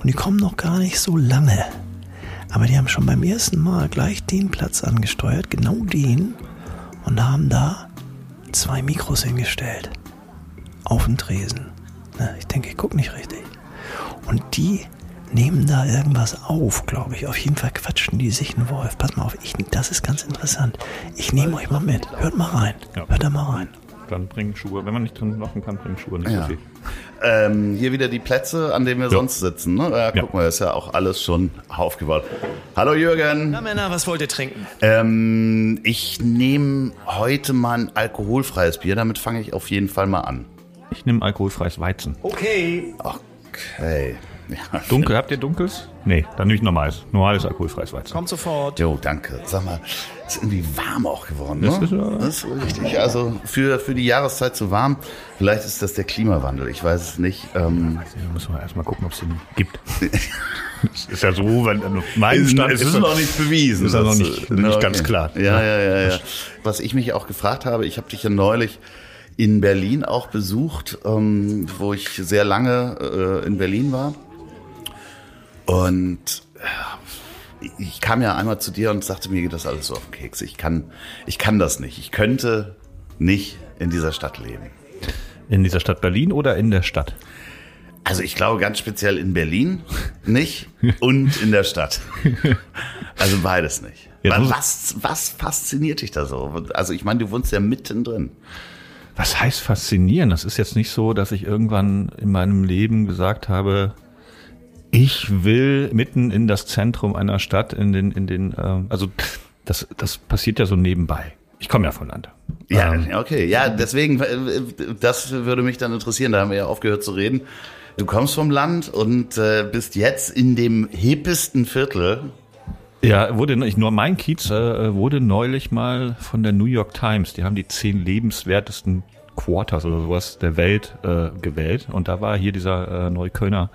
Und die kommen noch gar nicht so lange. Aber die haben schon beim ersten Mal gleich den Platz angesteuert, genau den, und haben da zwei Mikros hingestellt. Auf den Tresen. Na, ich denke, ich gucke nicht richtig. Und die nehmen da irgendwas auf, glaube ich. Auf jeden Fall quatschen die sich einen Wolf. Pass mal auf, ich, das ist ganz interessant. Ich nehme euch mal mit. Hört mal rein. Ja. Hört da mal rein. Dann bringen Schuhe. Wenn man nicht drin machen kann, bringen Schuhe nicht Ja. so viel. Ähm, hier wieder die Plätze, an denen wir sonst sitzen. Ne? Ja, guck mal, ist ja auch alles schon aufgebaut. Hallo Jürgen. Na Männer, was wollt ihr trinken? Ähm, ich nehme heute mal ein alkoholfreies Bier. Damit fange ich auf jeden Fall mal an. Ich nehme alkoholfreies Weizen. Okay. Okay. Ja. Dunkel, habt ihr dunkles? Nee, dann nehme ich normales. Normales alkoholfreies Weizen. Kommt sofort. Jo, danke. Sag mal, ist irgendwie warm auch geworden, ne? Das ist, ja- das ist richtig. Also für, für die Jahreszeit zu warm. Vielleicht ist das der Klimawandel. Ich weiß es nicht. Ähm, Da müssen wir erstmal gucken, ob es den gibt. Das ist ja so, wenn an meinem Ist- Stand es ist noch nicht bewiesen. Ist ja noch nicht, nicht ganz klar. Ja, ja, ja, ja. Was ich mich auch gefragt habe, ich habe dich ja neulich in Berlin auch besucht, ähm, wo ich sehr lange äh, in Berlin war. Und äh, ich kam ja einmal zu dir und sagte mir, geht das alles so auf den Keks. Ich kann, ich kann das nicht. Ich könnte nicht in dieser Stadt leben. In dieser Stadt Berlin oder in der Stadt? Also ich glaube ganz speziell in Berlin nicht und in der Stadt. Also beides nicht. Was, was fasziniert dich da so? Also ich meine, du wohnst ja mittendrin. Was heißt faszinieren? Das ist jetzt nicht so, dass ich irgendwann in meinem Leben gesagt habe, ich will mitten in das Zentrum einer Stadt, in den, in den, ähm, also das, das passiert ja so nebenbei. Ich komme ja von Land. Ja, Ähm, okay. Ja, deswegen, äh, das würde mich dann interessieren. Da haben wir ja aufgehört zu reden. Du kommst vom Land und äh, bist jetzt in dem hippesten Viertel. Ja, wurde ich nur mein Kiez äh, wurde neulich mal von der New York Times. Die haben die zehn lebenswertesten Quarters oder sowas der Welt äh, gewählt und da war hier dieser äh, Neuköllner,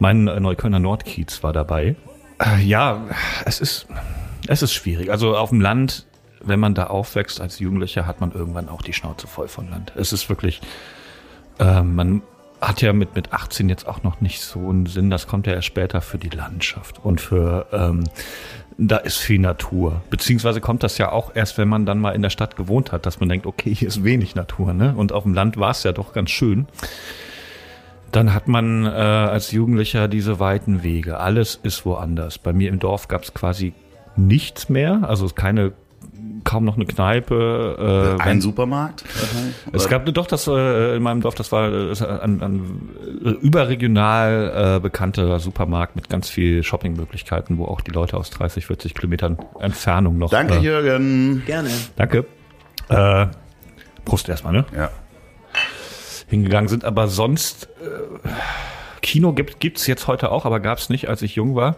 mein äh, Neuköllner Nordkiez war dabei. Äh, ja, es ist es ist schwierig. Also auf dem Land, wenn man da aufwächst als Jugendlicher, hat man irgendwann auch die Schnauze voll von Land. Es ist wirklich äh, man hat ja mit, mit 18 jetzt auch noch nicht so einen Sinn. Das kommt ja erst später für die Landschaft und für, ähm, da ist viel Natur. Beziehungsweise kommt das ja auch erst, wenn man dann mal in der Stadt gewohnt hat, dass man denkt, okay, hier ist wenig Natur, ne? Und auf dem Land war es ja doch ganz schön. Dann hat man äh, als Jugendlicher diese weiten Wege. Alles ist woanders. Bei mir im Dorf gab es quasi nichts mehr, also keine kaum noch eine Kneipe. Äh, Ein Supermarkt? es gab doch das äh, in meinem Dorf, das war äh, ein, ein überregional äh, bekannter Supermarkt mit ganz viel Shoppingmöglichkeiten, wo auch die Leute aus 30, 40 Kilometern Entfernung noch. Danke, äh, Jürgen. Gerne. Danke. Äh, Prost erstmal, ne? Ja. Hingegangen sind, aber sonst äh, Kino gibt gibt's jetzt heute auch, aber gab's nicht, als ich jung war.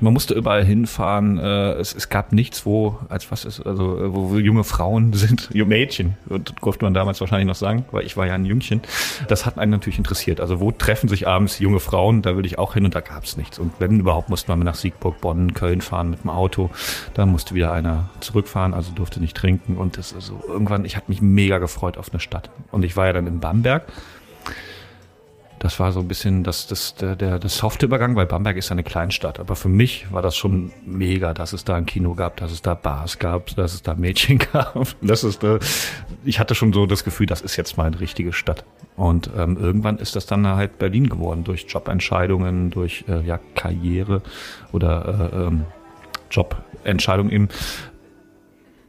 Man musste überall hinfahren. Äh, es, es gab nichts, wo als was ist also äh, wo, junge Frauen sind, junge Mädchen, durfte man damals wahrscheinlich noch sagen, weil ich war ja ein Jüngchen. Das hat einen natürlich interessiert. Also wo treffen sich abends junge Frauen? Da will ich auch hin und da gab's nichts. Und wenn überhaupt, musste man nach Siegburg, Bonn, Köln fahren mit dem Auto. Da musste wieder einer zurückfahren, also durfte nicht trinken. Und das also irgendwann, ich hatte mich mega gefreut auf eine Stadt. Und ich war ja dann in Bamberg. Das war so ein bisschen das, das, der, der, der softe Übergang, weil Bamberg ist eine Kleinstadt. Aber für mich war das schon mega, dass es da ein Kino gab, dass es da Bars gab, dass es da Mädchen gab. Das ist, äh, ich hatte schon so das Gefühl, das ist jetzt mal eine richtige Stadt. Und ähm, irgendwann ist das dann halt Berlin geworden, durch Jobentscheidungen, durch äh, ja, Karriere oder äh, ähm, Jobentscheidungen eben.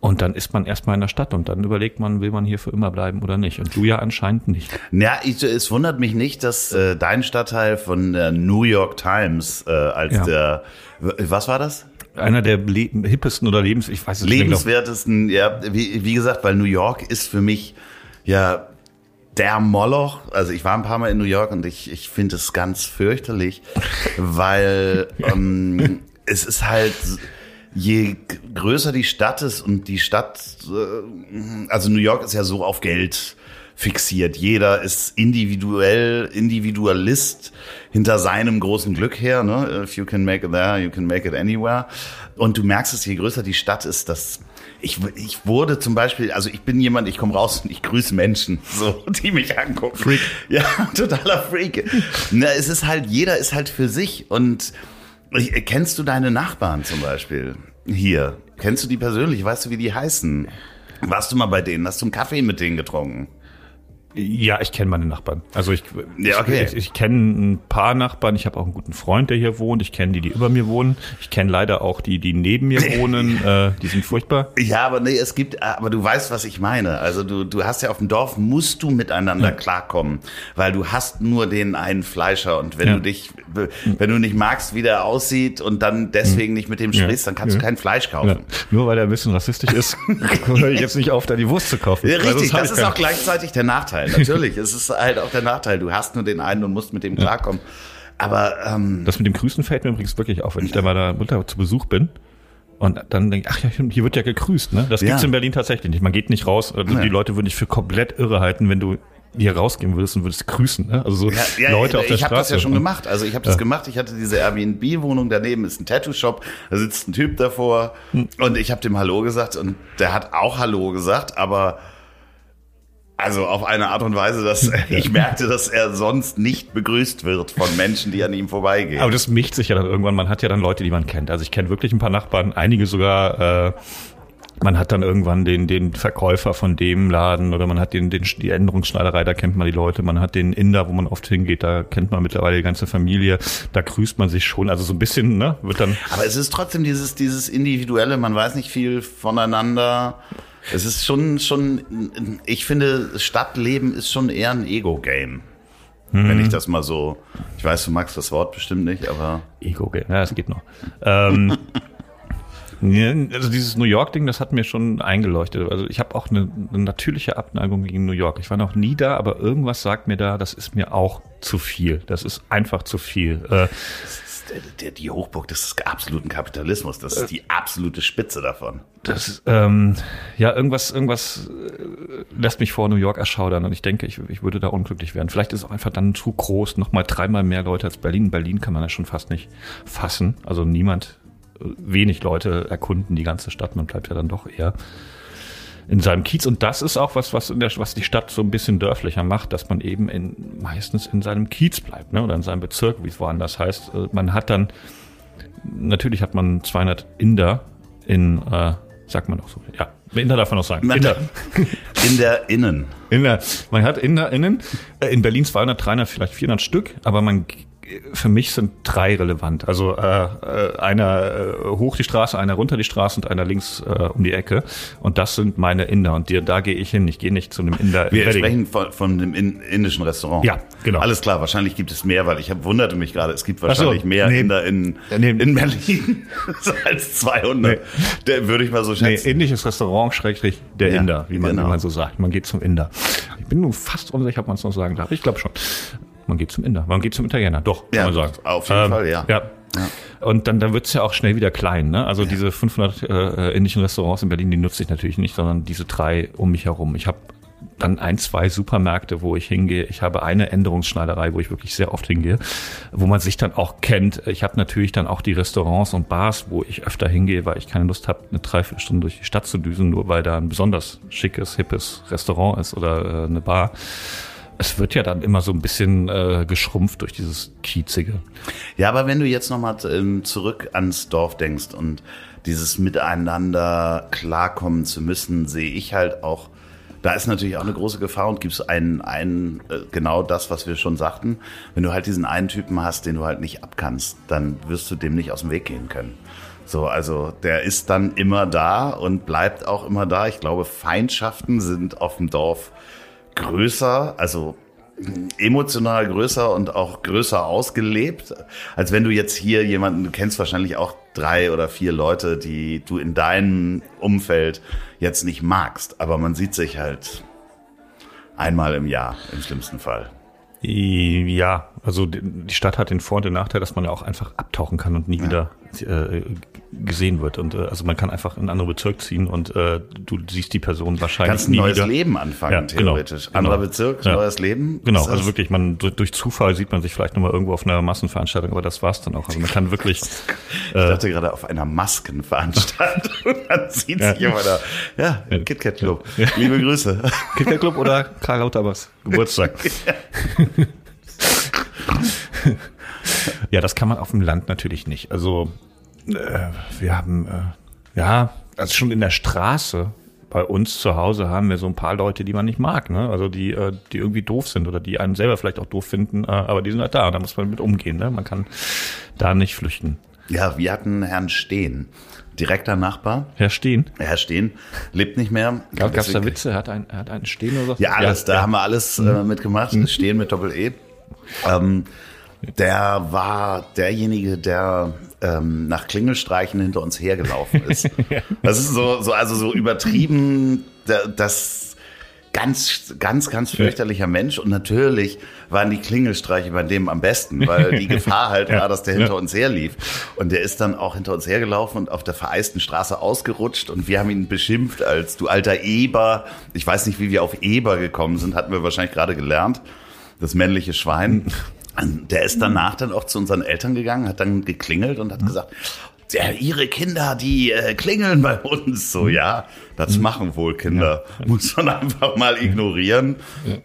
Und dann ist man erstmal in der Stadt und dann überlegt man, will man hier für immer bleiben oder nicht. Und du ja anscheinend nicht. Ja, ich, es wundert mich nicht, dass äh, dein Stadtteil von der New York Times äh, als Ja. der, was war das? Einer der hippesten oder lebens, ich weiß es nicht. mehr. Lebenswertesten, ja, wie, wie gesagt, weil New York ist für mich ja der Moloch. Also ich war ein paar Mal in New York und ich, ich finde es ganz fürchterlich, weil ähm, es ist halt je größer die Stadt ist und die Stadt, äh, also New York ist ja so auf Geld fixiert. Jeder ist individuell, Individualist hinter seinem großen Glück her. Ne? If you can make it there, you can make it anywhere. Und du merkst es, je größer die Stadt ist, dass ich, ich wurde zum Beispiel, also ich bin jemand, ich komme raus und ich grüße Menschen, so, die mich angucken. Freak. Ja, totaler Freak. Na, es ist halt, jeder ist halt für sich. Und kennst du deine Nachbarn zum Beispiel hier? Kennst du die persönlich? Weißt du, wie die heißen? Warst du mal bei denen? Hast du einen Kaffee mit denen getrunken? Ja, ich kenne meine Nachbarn. Also ich, ja, okay. ich, ich kenne ein paar Nachbarn. Ich habe auch einen guten Freund, der hier wohnt. Ich kenne die, die über mir wohnen. Ich kenne leider auch die, die neben mir wohnen. äh, die sind furchtbar. Ja, aber nee, es gibt, aber du weißt, was ich meine. Also du, du hast ja auf dem Dorf musst du miteinander ja. klarkommen, weil du hast nur den einen Fleischer und wenn ja. du dich, wenn du nicht magst, wie der aussieht und dann deswegen hm. nicht mit dem sprichst, dann kannst du kein Fleisch kaufen. Nur weil er ein bisschen rassistisch ist, höre ich jetzt nicht auf, da die Wurst zu kaufen. Ja, richtig, das, das ist auch gleichzeitig der Nachteil. Nachteil, natürlich. es ist halt auch der Nachteil. Du hast nur den einen und musst mit dem klarkommen. Aber ähm, das mit dem Grüßen fällt mir übrigens wirklich auf, wenn ich da mal da Mutter zu Besuch bin. Und dann denke ich, ach ja, hier wird ja gegrüßt, ne? Das gibt's ja. in Berlin tatsächlich nicht. Man geht nicht raus. Also die Leute würden dich für komplett irre halten, wenn du hier rausgehen würdest und würdest grüßen. Ne? Also so ja, ja, Leute auf der ich Straße. Ich habe das ja schon gemacht. Also ich habe das gemacht. Ich hatte diese Airbnb-Wohnung. Daneben ist ein Tattoo-Shop. Da sitzt ein Typ davor. Hm. Und ich habe dem Hallo gesagt. Und der hat auch Hallo gesagt. Aber also auf eine Art und Weise, dass ich merkte, dass er sonst nicht begrüßt wird von Menschen, die an ihm vorbeigehen. Aber das mischt sich ja dann irgendwann. Man hat ja dann Leute, die man kennt. Also ich kenne wirklich ein paar Nachbarn, einige sogar. Äh, man hat dann irgendwann den, den Verkäufer von dem Laden oder man hat den, den, die Änderungsschneiderei, da kennt man die Leute. Man hat den Inder, wo man oft hingeht, da kennt man mittlerweile die ganze Familie. Da grüßt man sich schon. Also so ein bisschen, ne, wird dann. Aber es ist trotzdem dieses, dieses Individuelle. Man weiß nicht viel voneinander. Es ist schon, schon, ich finde, Stadtleben ist schon eher ein Ego-Game. Hm. Wenn ich das mal so, ich weiß, du magst das Wort bestimmt nicht, aber. Ego-Game, ja, es geht noch. ähm, also dieses New York-Ding, das hat mir schon eingeleuchtet. Also ich habe auch eine, eine, natürliche Abneigung gegen New York. Ich war noch nie da, aber irgendwas sagt mir da, das ist mir auch zu viel. Das ist einfach zu viel. Äh, der, die Hochburg des absoluten Kapitalismus. Das ist die absolute Spitze davon. Das, ähm, ja, irgendwas, irgendwas äh, lässt mich vor New York erschaudern und ich denke, ich, ich würde da unglücklich werden. Vielleicht ist es auch einfach dann zu groß, nochmal dreimal mehr Leute als Berlin. Berlin kann man ja schon fast nicht fassen. Also niemand, äh, wenig Leute erkunden die ganze Stadt. Man bleibt ja dann doch eher in seinem Kiez. Und das ist auch was, was, in der, was die Stadt so ein bisschen dörflicher macht, dass man eben in, meistens in seinem Kiez bleibt, ne? oder in seinem Bezirk, wie es woanders heißt. Äh, man hat dann, natürlich hat man 200 Inder in, äh, sagt man auch so, ja, Inder darf man auch sagen. Inder. In der Innen. In der, man hat Inder innen, äh, in Berlin 200, 300, vielleicht 400 Stück, aber man für mich sind drei relevant. Also äh, äh, einer äh, hoch die Straße, einer runter die Straße und einer links äh, um die Ecke. Und das sind meine Inder. Und die, da gehe ich hin. Ich gehe nicht zu einem Inder. Wir sprechen von, von einem indischen Restaurant. Ja, genau. Alles klar. Wahrscheinlich gibt es mehr, weil ich hab, wunderte mich gerade. Es gibt wahrscheinlich so, mehr nee, Inder in, nee, in Berlin als 200. Nee. Der würde ich mal so schätzen. Nee, indisches Restaurant schrägstrich der ja, Inder, wie man, genau. wie man so sagt. Man geht zum Inder. Ich bin nur fast unsicher, ob man es noch sagen darf. Ich glaube schon. Man geht zum Inder, man geht zum Italiener, doch, ja, kann man sagen. Auf jeden ähm, Fall, ja. ja. Ja. Und dann, dann wird's ja auch schnell wieder klein. Ne? Also ja. diese 500 äh, indischen Restaurants in Berlin, die nutze ich natürlich nicht, sondern diese drei um mich herum. Ich habe dann ein, zwei Supermärkte, wo ich hingehe. Ich habe eine Änderungsschneiderei, wo ich wirklich sehr oft hingehe, wo man sich dann auch kennt. Ich habe natürlich dann auch die Restaurants und Bars, wo ich öfter hingehe, weil ich keine Lust habe, eine Dreiviertelstunde durch die Stadt zu düsen, nur weil da ein besonders schickes, hippes Restaurant ist oder äh, eine Bar es wird ja dann immer so ein bisschen äh, geschrumpft durch dieses Kiezige. Ja, aber wenn du jetzt nochmal ähm, zurück ans Dorf denkst und dieses Miteinander klarkommen zu müssen, sehe ich halt auch, da ist natürlich auch eine große Gefahr und gibt es einen, einen, äh, genau das, was wir schon sagten. Wenn du halt diesen einen Typen hast, den du halt nicht abkannst, dann wirst du dem nicht aus dem Weg gehen können. So, also der ist dann immer da und bleibt auch immer da. Ich glaube, Feindschaften sind auf dem Dorf größer, also emotional größer und auch größer ausgelebt, als wenn du jetzt hier jemanden, du kennst wahrscheinlich auch drei oder vier Leute, die du in deinem Umfeld jetzt nicht magst, aber man sieht sich halt einmal im Jahr im schlimmsten Fall. Ja, also die Stadt hat den Vor- und den Nachteil, dass man ja auch einfach abtauchen kann und nie ja. wieder äh, gesehen wird. Und äh, also man kann einfach in einen anderen Bezirk ziehen und äh, du siehst die Person wahrscheinlich Kannst ein nie neues wieder. Leben anfangen, Ja, genau, theoretisch. genau. Anderer Bezirk, Ja. neues Leben. Genau, also wirklich, man durch, Zufall sieht man sich vielleicht nochmal irgendwo auf einer Massenveranstaltung, aber das war's dann auch. Also man kann wirklich Ich dachte gerade auf einer Maskenveranstaltung. Man sieht sich immer da. Ja, Ja. KitKat Club. Liebe Grüße. Kicker Club oder Karl Lauterbachs Geburtstag. ja, das kann man auf dem Land natürlich nicht. Also äh, wir haben äh, ja, also schon in der Straße bei uns zu Hause haben wir so ein paar Leute, die man nicht mag, ne? Also die, äh, die irgendwie doof sind oder die einen selber vielleicht auch doof finden, äh, aber die sind halt da, da muss man mit umgehen, ne? Man kann da nicht flüchten. Ja, wir hatten Herrn Steen, direkter Nachbar. Herr Stehen. Herr Steen lebt nicht mehr. Gab es da Witze? Er hat einen, er hat einen Stehen oder so? Ja, alles, da haben wir alles Mhm. äh, mitgemacht. Stehen mit Doppel-E. Ähm, der war derjenige, der ähm, nach Klingelstreichen hinter uns hergelaufen ist. Das ist so, so also so übertrieben, da- das ganz, ganz, ganz fürchterlicher Mensch. Und natürlich waren die Klingelstreiche bei dem am besten, weil die Gefahr halt war, dass der hinter uns herlief. Und der ist dann auch hinter uns hergelaufen und auf der vereisten Straße ausgerutscht. Und wir haben ihn beschimpft als du alter Eber. Ich weiß nicht, wie wir auf Eber gekommen sind, hatten wir wahrscheinlich gerade gelernt. Das männliche Schwein. Der ist danach dann auch zu unseren Eltern gegangen, hat dann geklingelt und hat gesagt, ja, ihre Kinder, die äh, klingeln bei uns. So, ja, das machen wohl Kinder. Muss man einfach mal ignorieren.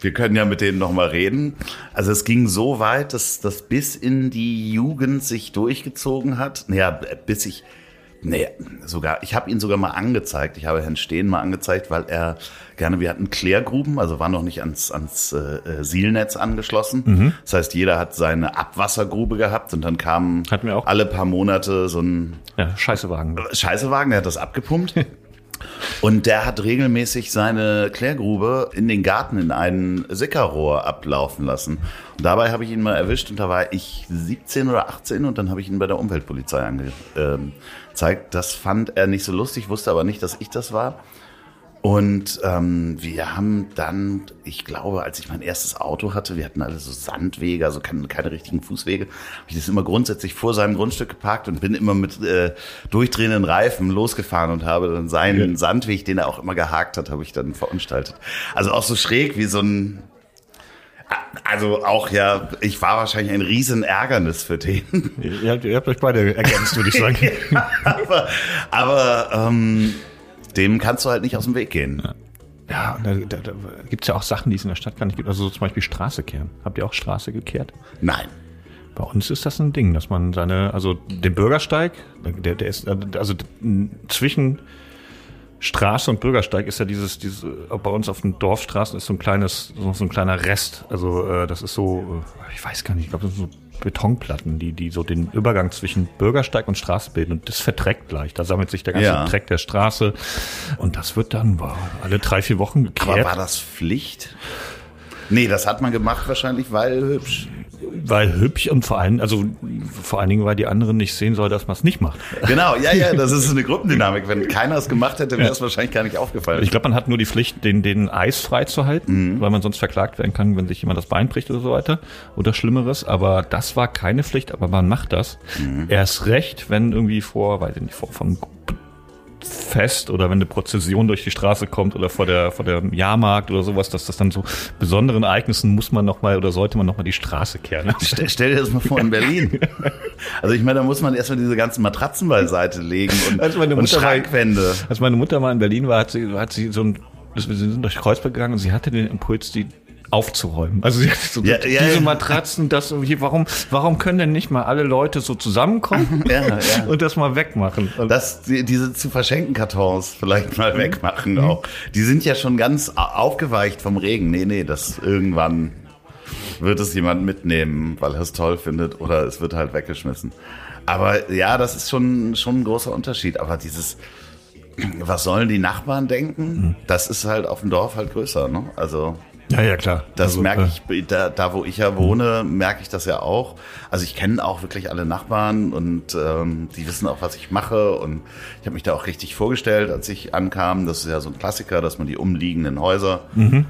Wir können ja mit denen noch mal reden. Also es ging so weit, dass das bis in die Jugend sich durchgezogen hat. Naja, bis ich, nee, sogar, ich habe ihn sogar mal angezeigt. Ich habe Herrn Steen mal angezeigt, weil er gerne, wir hatten Klärgruben, also war noch nicht ans, ans äh, äh, Sielnetz angeschlossen. Das heißt, jeder hat seine Abwassergrube gehabt und dann kam Hatten wir auch. alle paar Monate so ein Ja, Scheißewagen. Scheißewagen, der hat das abgepumpt. Und der hat regelmäßig seine Klärgrube in den Garten in ein Sickerrohr ablaufen lassen. Und dabei habe ich ihn mal erwischt und da war ich 17 oder 18 und dann habe ich ihn bei der Umweltpolizei angezeigt. Das fand er nicht so lustig, wusste aber nicht, dass ich das war. Und ähm, wir haben dann, ich glaube, als ich mein erstes Auto hatte, wir hatten alle so Sandwege, also keine, keine richtigen Fußwege, habe ich das immer grundsätzlich vor seinem Grundstück geparkt und bin immer mit äh, durchdrehenden Reifen losgefahren und habe dann seinen Sandweg, den er auch immer gehakt hat, habe ich dann verunstaltet. Also auch so schräg wie so ein also auch ja, ich war wahrscheinlich ein riesen Ärgernis für den. Ihr habt, ihr habt euch beide ergänzt, würde ich sagen. aber aber ähm, dem kannst du halt nicht aus dem Weg gehen. Ja, und da, da, da gibt es ja auch Sachen, die es in der Stadt gar nicht gibt. Also so zum Beispiel Straße kehren. Habt ihr auch Straße gekehrt? Nein. Bei uns ist das ein Ding, dass man seine, also den Bürgersteig, der, der ist, also zwischen Straße und Bürgersteig ist ja dieses, dieses, bei uns auf den Dorfstraßen ist so ein kleines, so ein kleiner Rest. Also äh, das ist so, äh, ich weiß gar nicht, ich glaube, das sind so Betonplatten, die, die so den Übergang zwischen Bürgersteig und Straße bilden und das verträgt leicht. Da sammelt sich der ganze Ja. Dreck der Straße und das wird dann boah, alle drei, vier Wochen gekehrt. Aber war das Pflicht? Nee, das hat man gemacht wahrscheinlich, weil hübsch. Weil hübsch und vor allem, also vor allen Dingen, weil die anderen nicht sehen soll, dass man es nicht macht. Genau, ja, ja, das ist eine Gruppendynamik. Wenn keiner es gemacht hätte, wäre es wahrscheinlich gar nicht aufgefallen. Ich glaube, man hat nur die Pflicht, den, den Eis frei zu halten, weil man sonst verklagt werden kann, wenn sich jemand das Bein bricht oder so weiter oder Schlimmeres. Aber das war keine Pflicht, aber man macht das. Erst recht, wenn irgendwie vor, weiß ich nicht, vor vom Fest oder wenn eine Prozession durch die Straße kommt oder vor der vor der Jahrmarkt oder sowas, dass das dann so besonderen Ereignissen muss man noch mal oder sollte man noch mal die Straße kehren. Stell, stell dir das mal vor in Berlin. Also ich meine, da muss man erstmal diese ganzen Matratzen beiseite legen und, Als meine und Mutter mal- Schrankwände. Als meine Mutter mal in Berlin war, hat sie, hat sie so ein, wir sind durch Kreuzberg gegangen und sie hatte den Impuls, die aufzuräumen. Also so Ja, diese ja. Matratzen, das irgendwie, warum, warum können denn nicht mal alle Leute so zusammenkommen Ja, und das mal wegmachen? Das, die, diese zu verschenken Kartons vielleicht mal Mhm. wegmachen auch. Die sind ja schon ganz au- aufgeweicht vom Regen. Nee, nee, das irgendwann wird es jemand mitnehmen, weil er es toll findet oder es wird halt weggeschmissen. Aber ja, das ist schon, schon ein großer Unterschied. Aber dieses, was sollen die Nachbarn denken? Das ist halt auf dem Dorf halt größer, ne? Also, Ja, ja, klar. Das Also, merke äh, ich, da, da wo ich ja wohne, merke ich das ja auch. Also ich kenne auch wirklich alle Nachbarn und ähm, die wissen auch, was ich mache. Und ich habe mich da auch richtig vorgestellt, als ich ankam. Das ist ja so ein Klassiker, dass man die umliegenden Häuser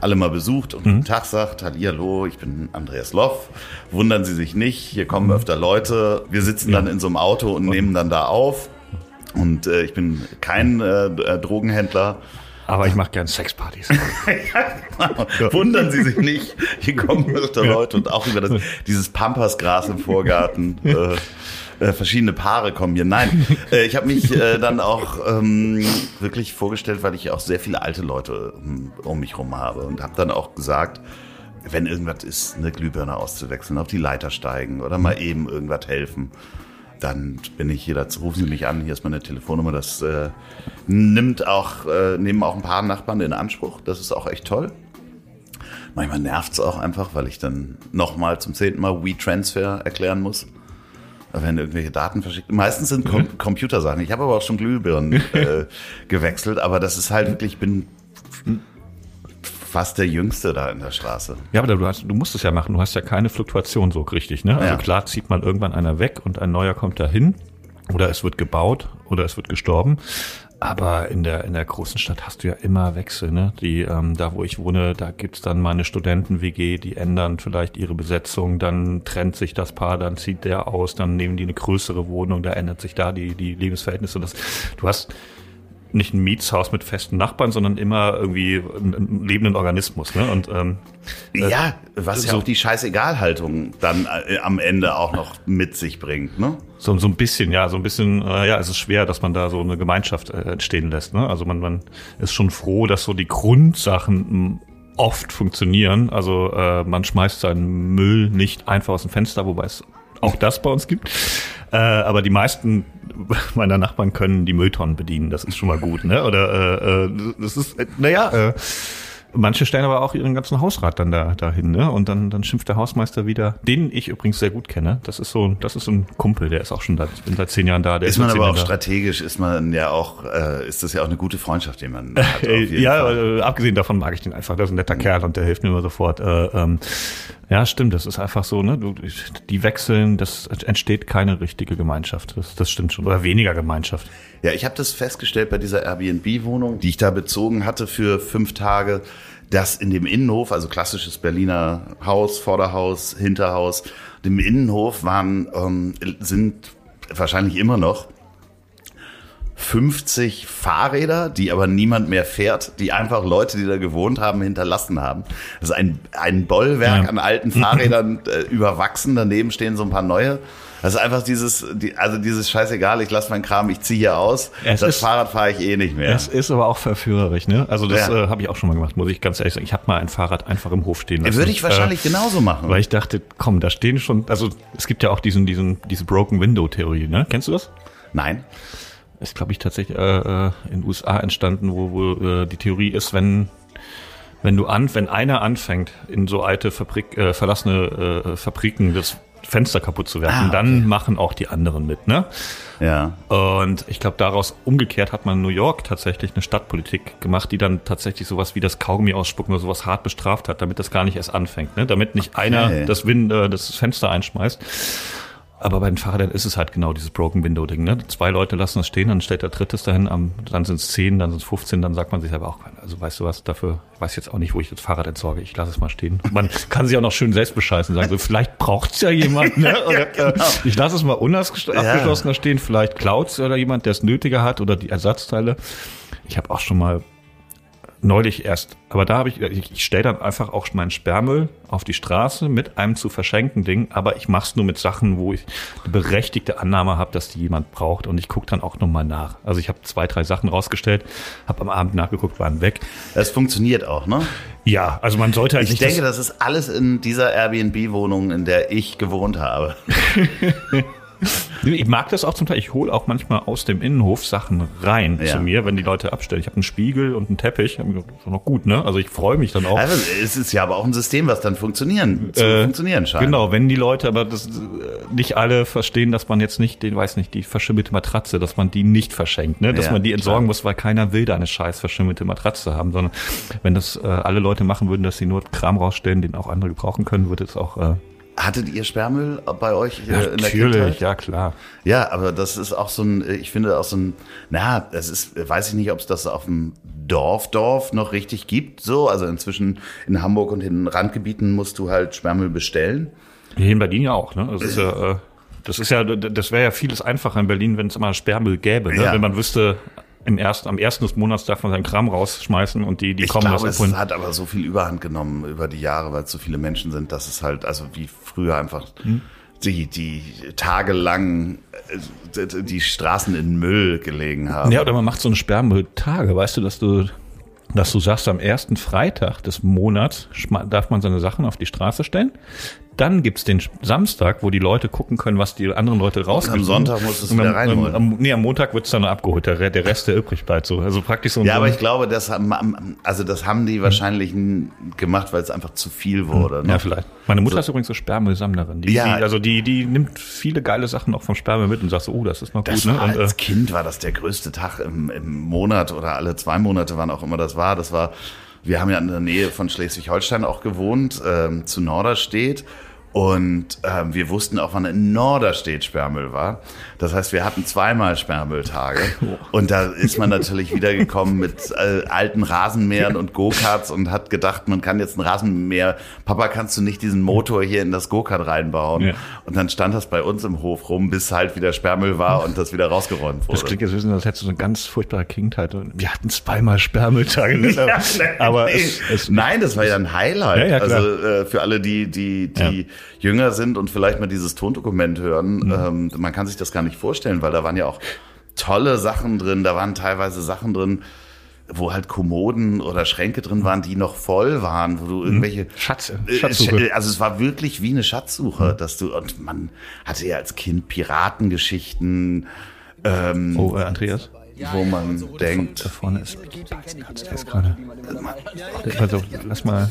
alle mal besucht und guten Tag sagt. Hallihallo, ich bin Andreas Loff. Wundern Sie sich nicht, hier kommen öfter Leute. Wir sitzen dann in so einem Auto und nehmen dann da auf. Und äh, ich bin kein äh, Drogenhändler. Aber ich mache gern Sexpartys. Wundern Sie sich nicht, hier kommen öfter Leute und auch über das, dieses Pampasgras im Vorgarten. Äh, äh, verschiedene Paare kommen hier. Nein, äh, ich habe mich äh, dann auch ähm, wirklich vorgestellt, weil ich auch sehr viele alte Leute um, um mich rum habe und habe dann auch gesagt, wenn irgendwas ist, eine Glühbirne auszuwechseln, auf die Leiter steigen oder mal eben irgendwas helfen, dann bin ich hier dazu. Rufen Sie mich an, hier ist meine Telefonnummer. Das äh, nimmt auch, äh, nehmen auch ein paar Nachbarn in Anspruch. Das ist auch echt toll. Manchmal nervt's auch einfach, weil ich dann nochmal zum zehnten Mal WeTransfer erklären muss. Wenn irgendwelche Daten verschickt. Meistens sind Com Computersachen. Ich habe aber auch schon Glühbirnen äh, gewechselt, aber das ist halt wirklich, ich bin fast der Jüngste da in der Straße. Ja, aber du, hast, du musst es ja machen. Du hast ja keine Fluktuation so richtig. Ne? Also Ja. klar zieht man irgendwann einer weg und ein neuer kommt dahin. Oder es wird gebaut oder es wird gestorben. Aber in der, in der großen Stadt hast du ja immer Wechsel. Ne? Die, ähm, da, wo ich wohne, da gibt's dann meine Studenten-WG, die ändern vielleicht ihre Besetzung, dann trennt sich das Paar, dann zieht der aus, dann nehmen die eine größere Wohnung, da ändert sich da die, die Lebensverhältnisse. Das, du hast nicht ein Mietshaus mit festen Nachbarn, sondern immer irgendwie einen, lebenden Organismus. Ne? Und ähm, Ja, was ja so- auch die Scheißegalhaltung dann äh, am Ende auch noch mit sich bringt, ne? So, so ein bisschen, ja, so ein bisschen, äh, ja, es ist schwer, dass man da so eine Gemeinschaft äh, entstehen lässt. Ne? Also man, man ist schon froh, dass so die Grundsachen oft funktionieren. Also äh, man schmeißt seinen Müll nicht einfach aus dem Fenster, wobei es auch das bei uns gibt. Äh, aber die meisten meiner Nachbarn können die Mülltonnen bedienen. Das ist schon mal gut, ne? Oder äh, äh, das ist, äh, naja, äh, Manche stellen aber auch ihren ganzen Hausrat dann da dahin, ne? Und dann dann schimpft der Hausmeister wieder, den ich übrigens sehr gut kenne. Das ist so, das ist so ein Kumpel, der ist auch schon da. Ich bin seit zehn Jahren da. Der Ist man seit zehn aber auch da. strategisch, ist man ja auch, äh, ist das ja auch eine gute Freundschaft, die man hat. ja, Fall. äh, abgesehen davon mag ich den einfach. Das ist ein netter Kerl und der hilft mir immer sofort. Äh, ähm, ja, stimmt. Das ist einfach so, ne? Die wechseln, das entsteht keine richtige Gemeinschaft. Das, das stimmt schon. Oder weniger Gemeinschaft. Ja, ich habe das festgestellt bei dieser Airbnb-Wohnung, die ich da bezogen hatte für fünf Tage, dass in dem Innenhof, also klassisches Berliner Haus, Vorderhaus, Hinterhaus, dem Innenhof waren, ähm, sind wahrscheinlich immer noch 50 Fahrräder, die aber niemand mehr fährt, die einfach Leute, die da gewohnt haben, hinterlassen haben. Das ist ein, ein Bollwerk Ja. an alten Fahrrädern äh, überwachsen, daneben stehen so ein paar neue. Das ist einfach dieses, die, also dieses scheißegal, ich lasse meinen Kram, ich ziehe hier aus. Es das ist- Fahrrad fahre ich eh nicht mehr. Es ist aber auch verführerisch, ne? Also das Ja. äh, habe ich auch schon mal gemacht, muss ich ganz ehrlich sagen. Ich habe mal ein Fahrrad einfach im Hof stehen lassen. Würde ich wahrscheinlich äh, genauso machen. Weil ich dachte, komm, da stehen schon, also es gibt ja auch diesen, diesen, diese Broken Window Theorie, ne? Kennst du das? Nein. Ist, glaube ich, tatsächlich äh, äh, in den USA entstanden, wo, wo äh, die Theorie ist, wenn wenn du an, wenn einer anfängt, in so alte Fabrik, äh, verlassene äh, Fabriken das Fenster kaputt zu werfen, Ah, okay. dann machen auch die anderen mit, ne? Ja. Und ich glaube, daraus umgekehrt hat man in New York tatsächlich eine Stadtpolitik gemacht, die dann tatsächlich sowas wie das Kaugummi ausspucken oder sowas hart bestraft hat, damit das gar nicht erst anfängt, ne? damit nicht einer das, Win äh, das Fenster einschmeißt. Aber bei den Fahrrädern ist es halt genau dieses Broken Window Ding. Ne? Zwei Leute lassen es stehen, dann stellt der drittes dahin, am, dann sind es zehn, dann sind es 15, dann sagt man sich aber auch, also weißt du was, dafür, ich weiß jetzt auch nicht, wo ich das Fahrrad entsorge, ich lasse es mal stehen. Man kann sich auch noch schön selbst bescheißen, sagen so, vielleicht braucht's ja jemand, ne? Oder, äh, ich lasse es mal unabgeschlossen da stehen, vielleicht klaut's oder jemand, der es nötiger hat oder die Ersatzteile. Ich habe auch schon mal neulich erst, aber da habe ich, ich, ich stelle dann einfach auch meinen Sperrmüll auf die Straße mit einem zu verschenken Ding, aber ich mache es nur mit Sachen, wo ich eine berechtigte Annahme habe, dass die jemand braucht und ich gucke dann auch nochmal nach. Also ich habe zwei, drei Sachen rausgestellt, habe am Abend nachgeguckt, waren weg. Das funktioniert auch, ne? Ja, also man sollte halt Ich nicht denke, das ist alles in dieser Airbnb-Wohnung, in der ich gewohnt habe. Ich mag das auch zum Teil. Ich hole auch manchmal aus dem Innenhof Sachen rein Ja. zu mir, wenn die Leute abstellen. Ich habe einen Spiegel und einen Teppich. Das ist noch gut, ne? Also ich freue mich dann auch. Also, es ist ja aber auch ein System, was dann funktionieren, zu Äh, funktionieren scheint. Genau, wenn die Leute aber das, äh, nicht alle verstehen, dass man jetzt nicht, den weiß nicht, die verschimmelte Matratze, dass man die nicht verschenkt, ne? dass Ja, man die klar. entsorgen muss, weil keiner will da eine scheiß verschimmelte Matratze haben, sondern wenn das äh, alle Leute machen würden, dass sie nur Kram rausstellen, den auch andere gebrauchen können, würde es auch äh, Hattet ihr Sperrmüll bei euch äh, in der natürlich, Kindheit? ja klar. Ja, aber das ist auch so ein, ich finde auch so ein, na, das ist, weiß ich nicht, ob es das auf dem Dorf, Dorf noch richtig gibt, so. Also inzwischen in Hamburg und in den Randgebieten musst du halt Sperrmüll bestellen. Hier in Berlin ja auch, ne? Das ist ja, äh, das ist ja, das wäre ja vieles einfacher in Berlin, wenn es immer Sperrmüll gäbe, ne? Ja. Wenn man wüsste, im ersten, am ersten des Monats darf man seinen Kram rausschmeißen und die, die Ich kommen glaube, das es hat aber so viel Überhand genommen über die Jahre, weil es so viele Menschen sind, dass es halt, also wie früher einfach Hm. die, die tagelang äh, die- Straßen in Müll gelegen haben. Ja, oder man macht so eine Sperrmülltage, weißt du, dass du, dass du sagst, am ersten Freitag des Monats darf man seine Sachen auf die Straße stellen. Dann gibt's den Samstag, wo die Leute gucken können, was die anderen Leute rausgeben. Sonntag musst du es wieder am, reinholen. Am, nee, am Montag wird's dann abgeholt, der, der Rest, der übrig bleibt. So. Also praktisch so ein Ja, so aber ich glaube, das haben, also das haben die wahrscheinlich n- gemacht, weil es einfach zu viel wurde. Ne? Ja, vielleicht. Meine Mutter ist übrigens so Sperrmüllsammlerin. Die, Ja. die, also die, die nimmt viele geile Sachen auch vom Sperrmüll mit und sagt so, oh, das ist noch Das gut. Ne? Und, äh, als Kind war das der größte Tag im, im Monat oder alle zwei Monate, wann auch immer das war. Das war, wir haben ja in der Nähe von Schleswig-Holstein auch gewohnt, ähm, zu Norderstedt. Und ähm, wir wussten auch, wann in Norderstedt Sperrmüll war. Das heißt, wir hatten zweimal Sperrmülltage. Und da ist man natürlich wiedergekommen mit äh, alten Rasenmähern und Go-Karts und hat gedacht, man kann jetzt ein Rasenmäher, Papa, kannst du nicht diesen Motor hier in das Go-Kart reinbauen? Ja. Und dann stand das bei uns im Hof rum, bis halt wieder Sperrmüll war und das wieder rausgeräumt Das wurde. klingt jetzt, wissen, als hättest du so eine ganz furchtbare Kindheit. Wir hatten zweimal Sperrmülltage. Ne? aber Nee. es, es, Nein, das war ja ein Highlight. Ja, ja, also äh, für alle, die, die, die jünger sind und vielleicht mal dieses Tondokument hören, Mhm. ähm, man kann sich das gar nicht vorstellen, weil da waren ja auch tolle Sachen drin, da waren teilweise Sachen drin, wo halt Kommoden oder Schränke drin waren, die noch voll waren, wo du irgendwelche Schatz, Äh, Schatzsuche. Sch- Also es war wirklich wie eine Schatzsuche, dass du und man hatte ja als Kind Piratengeschichten, ähm, oh, äh, Andreas, wo man denkt, da vorne ist Beisenherz, der ist gerade. Also, lass mal,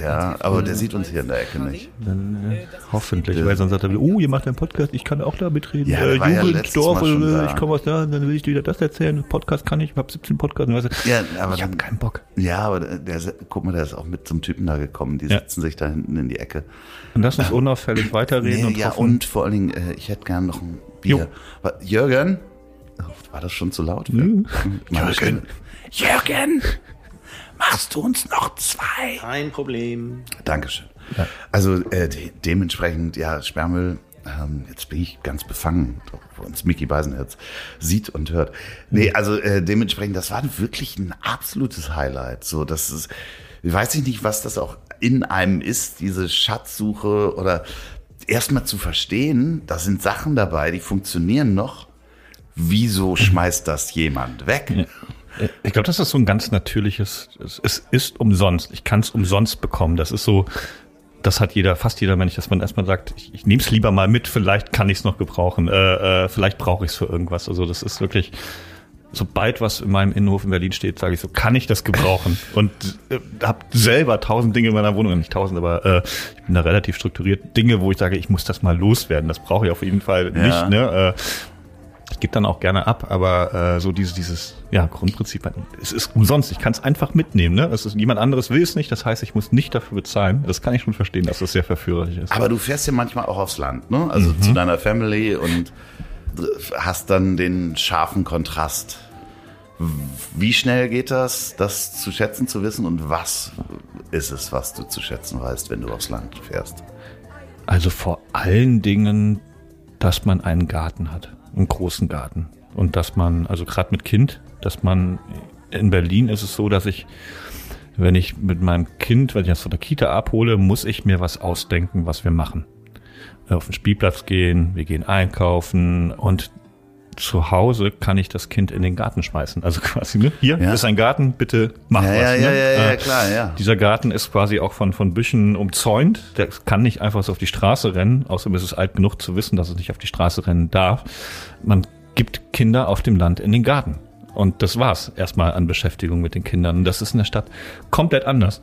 ja, aber der sieht uns hier in der Ecke nicht. dann, äh, hoffentlich, weil sonst sagt er, wieder, oh, ihr macht einen Podcast, ich kann auch da mitreden. Ja, äh, der war ja Jugend, letztes Dorf, Mal schon äh, da. ich komme aus da, dann will ich dir wieder das erzählen. Podcast kann ich, ich habe 17 Podcasts. Weißt du, Ja, aber ich habe keinen Bock. Ja, aber der, der, guck mal, der ist auch mit zum Typen da gekommen. Die Ja. sitzen sich da hinten in die Ecke. Und lass uns unauffällig weiterreden Nee, und ja, hoffen, und vor allen Dingen, äh, ich hätte gern noch ein Jo. Bier. Wa- Jürgen? War das schon zu laut? Für? Meine Jürgen. Jürgen! Machst du uns noch zwei? Kein Problem. Dankeschön. Also äh, de dementsprechend, ja, Sperrmüll, ähm, jetzt bin ich ganz befangen, wo uns Mickey Beisenherz sieht und hört. Nee, also äh, dementsprechend, das war wirklich ein absolutes Highlight. So, das ist, ich weiß ich nicht, was das auch in einem ist, diese Schatzsuche oder erstmal zu verstehen, da sind Sachen dabei, die funktionieren noch. Wieso schmeißt das jemand weg? Ich glaube, das ist so ein ganz natürliches, es, es ist umsonst. Ich kann es umsonst bekommen. Das ist so, das hat jeder, fast jeder Mensch, dass man erstmal sagt, ich, ich nehme es lieber mal mit, vielleicht kann ich es noch gebrauchen, äh, äh, vielleicht brauche ich es für irgendwas. Also das ist wirklich, sobald was in meinem Innenhof in Berlin steht, sage ich so, kann ich das gebrauchen? Und äh, habe selber tausend Dinge in meiner Wohnung, nicht tausend, aber äh, ich bin da relativ strukturiert. Dinge, wo ich sage, ich muss das mal loswerden. Das brauche ich auf jeden Fall Ja. nicht. Ne? Äh, ich gebe dann auch gerne ab, aber äh, so dieses, dieses ja, Grundprinzip, es ist umsonst, ich kann es einfach mitnehmen. Ne? Es ist, jemand anderes will es nicht, das heißt, ich muss nicht dafür bezahlen. Das kann ich schon verstehen, dass das sehr verführerisch ist. Aber du fährst ja manchmal auch aufs Land, ne? Also zu deiner Family und hast dann den scharfen Kontrast. Wie schnell geht das, das zu schätzen zu wissen und was ist es, was du zu schätzen weißt, wenn du aufs Land fährst? Also vor allen Dingen, dass man einen Garten hat, einen großen Garten. Und dass man, also gerade mit Kind, dass man, in Berlin ist es so, dass ich, wenn ich mit meinem Kind, wenn ich das von der Kita abhole, muss ich mir was ausdenken, was wir machen. Auf den Spielplatz gehen, wir gehen einkaufen und zu Hause kann ich das Kind in den Garten schmeißen. Also quasi, ne? Hier Ja. ist ein Garten, bitte mach Ja, was. ja, ne? ja, ja, ja, Äh, klar, ja. Dieser Garten ist quasi auch von, von Büschen umzäunt. Der kann nicht einfach so auf die Straße rennen. Außerdem ist es alt genug zu wissen, dass es nicht auf die Straße rennen darf. Man gibt Kinder auf dem Land in den Garten. Und das war's erstmal an Beschäftigung mit den Kindern. Und das ist in der Stadt komplett anders.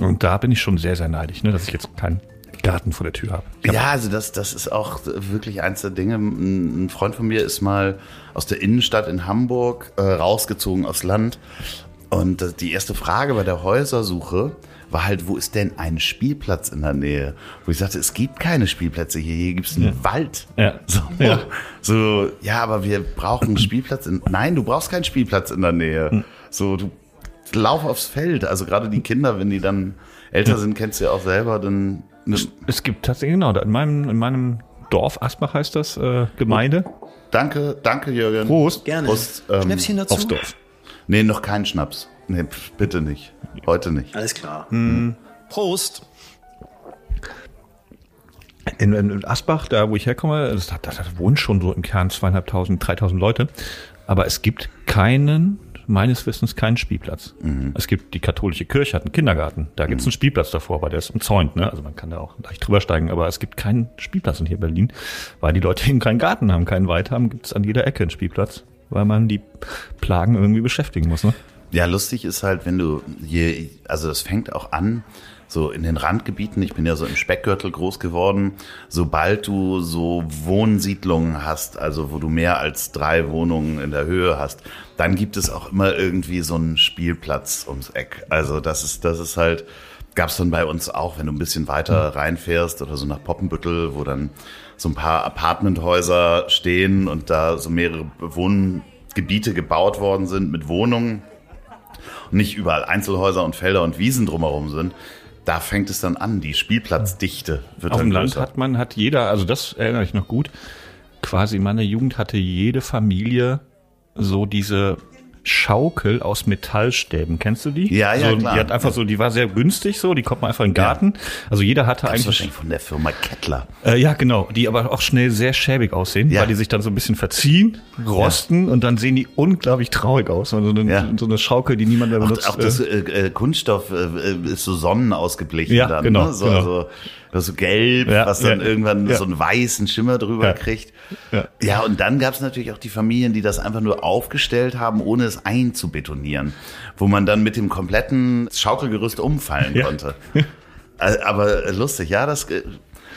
Und da bin ich schon sehr, sehr neidisch, ne, dass ich jetzt keinen Garten vor der Tür habe. Hab- Ja, also das, das ist auch wirklich eins der Dinge. Ein Freund von mir ist mal aus der Innenstadt in Hamburg äh, rausgezogen aufs Land. Und äh, die erste Frage bei der Häusersuche war halt, wo ist denn ein Spielplatz in der Nähe? Wo ich sagte, es gibt keine Spielplätze hier, hier gibt's einen Wald. Ja. So, Ja. so, ja, aber wir brauchen einen Spielplatz. In, nein, du brauchst keinen Spielplatz in der Nähe. Hm. So, du lauf aufs Feld. Also gerade die Kinder, wenn die dann älter sind, kennst du ja auch selber, dann ne, Es gibt tatsächlich, genau, in meinem, in meinem Dorf, Asbach heißt das, äh, Gemeinde. Danke, danke Jürgen. Prost. Gerne. Prost, ähm, Schnäpschen dazu? Aufs Dorf. Nee, noch kein Schnaps. Nee, pf, bitte nicht. Heute nicht. Alles klar. Hm. Prost. In, in, Asbach, da wo ich herkomme, das, da, da, da wohnen schon so im Kern zweieinhalbtausend, dreitausend Leute. Aber es gibt keinen, meines Wissens, keinen Spielplatz. Es gibt die katholische Kirche, hat einen Kindergarten. Da gibt es einen Spielplatz davor, aber der ist umzäunt. Ne? Also man kann da auch leicht drüber steigen. Aber es gibt keinen Spielplatz in hier Berlin, weil die Leute eben keinen Garten haben, keinen Wald haben. Gibt es an jeder Ecke einen Spielplatz, weil man die Plagen irgendwie beschäftigen muss. Ne? Ja, lustig ist halt, wenn du je, also das fängt auch an, so in den Randgebieten, ich bin ja so im Speckgürtel groß geworden, sobald du so Wohnsiedlungen hast, also wo du mehr als drei Wohnungen in der Höhe hast, dann gibt es auch immer irgendwie so einen Spielplatz ums Eck. Also das ist, das ist halt, gab's dann bei uns auch, wenn du ein bisschen weiter reinfährst oder so nach Poppenbüttel, wo dann so ein paar Apartmenthäuser stehen und da so mehrere Wohngebiete gebaut worden sind mit Wohnungen. Und nicht überall Einzelhäuser und Felder und Wiesen drumherum sind, da fängt es dann an. Die Spielplatzdichte wird Auf dann dem Land hat man, hat jeder, also das erinnere ich noch gut, quasi in meiner Jugend hatte jede Familie so diese Schaukel aus Metallstäben. Kennst du die? Ja, ja, so, klar. Die hat einfach so, die war sehr günstig so, die kommt man einfach in den Garten. Also jeder hatte Das ist eigentlich, wahrscheinlich von der Firma Kettler. äh, ja genau, die aber auch schnell sehr schäbig aussehen, Ja. weil die sich dann so ein bisschen verziehen, rosten und dann sehen die unglaublich traurig aus. Also eine, Ja. so eine Schaukel, die niemand mehr Auch, benutzt. auch das äh, äh, äh, Kunststoff äh, ist so sonnenausgeblichen Ja, dann. genau, ne? so, genau. so, das so gelb, Ja, was dann ja, irgendwann ja. so einen weißen Schimmer drüber kriegt. Ja. und dann gab es natürlich auch die Familien, die das einfach nur aufgestellt haben, ohne es einzubetonieren. Wo man dann mit dem kompletten Schaukelgerüst umfallen konnte. Äh, Aber lustig, ja, das äh,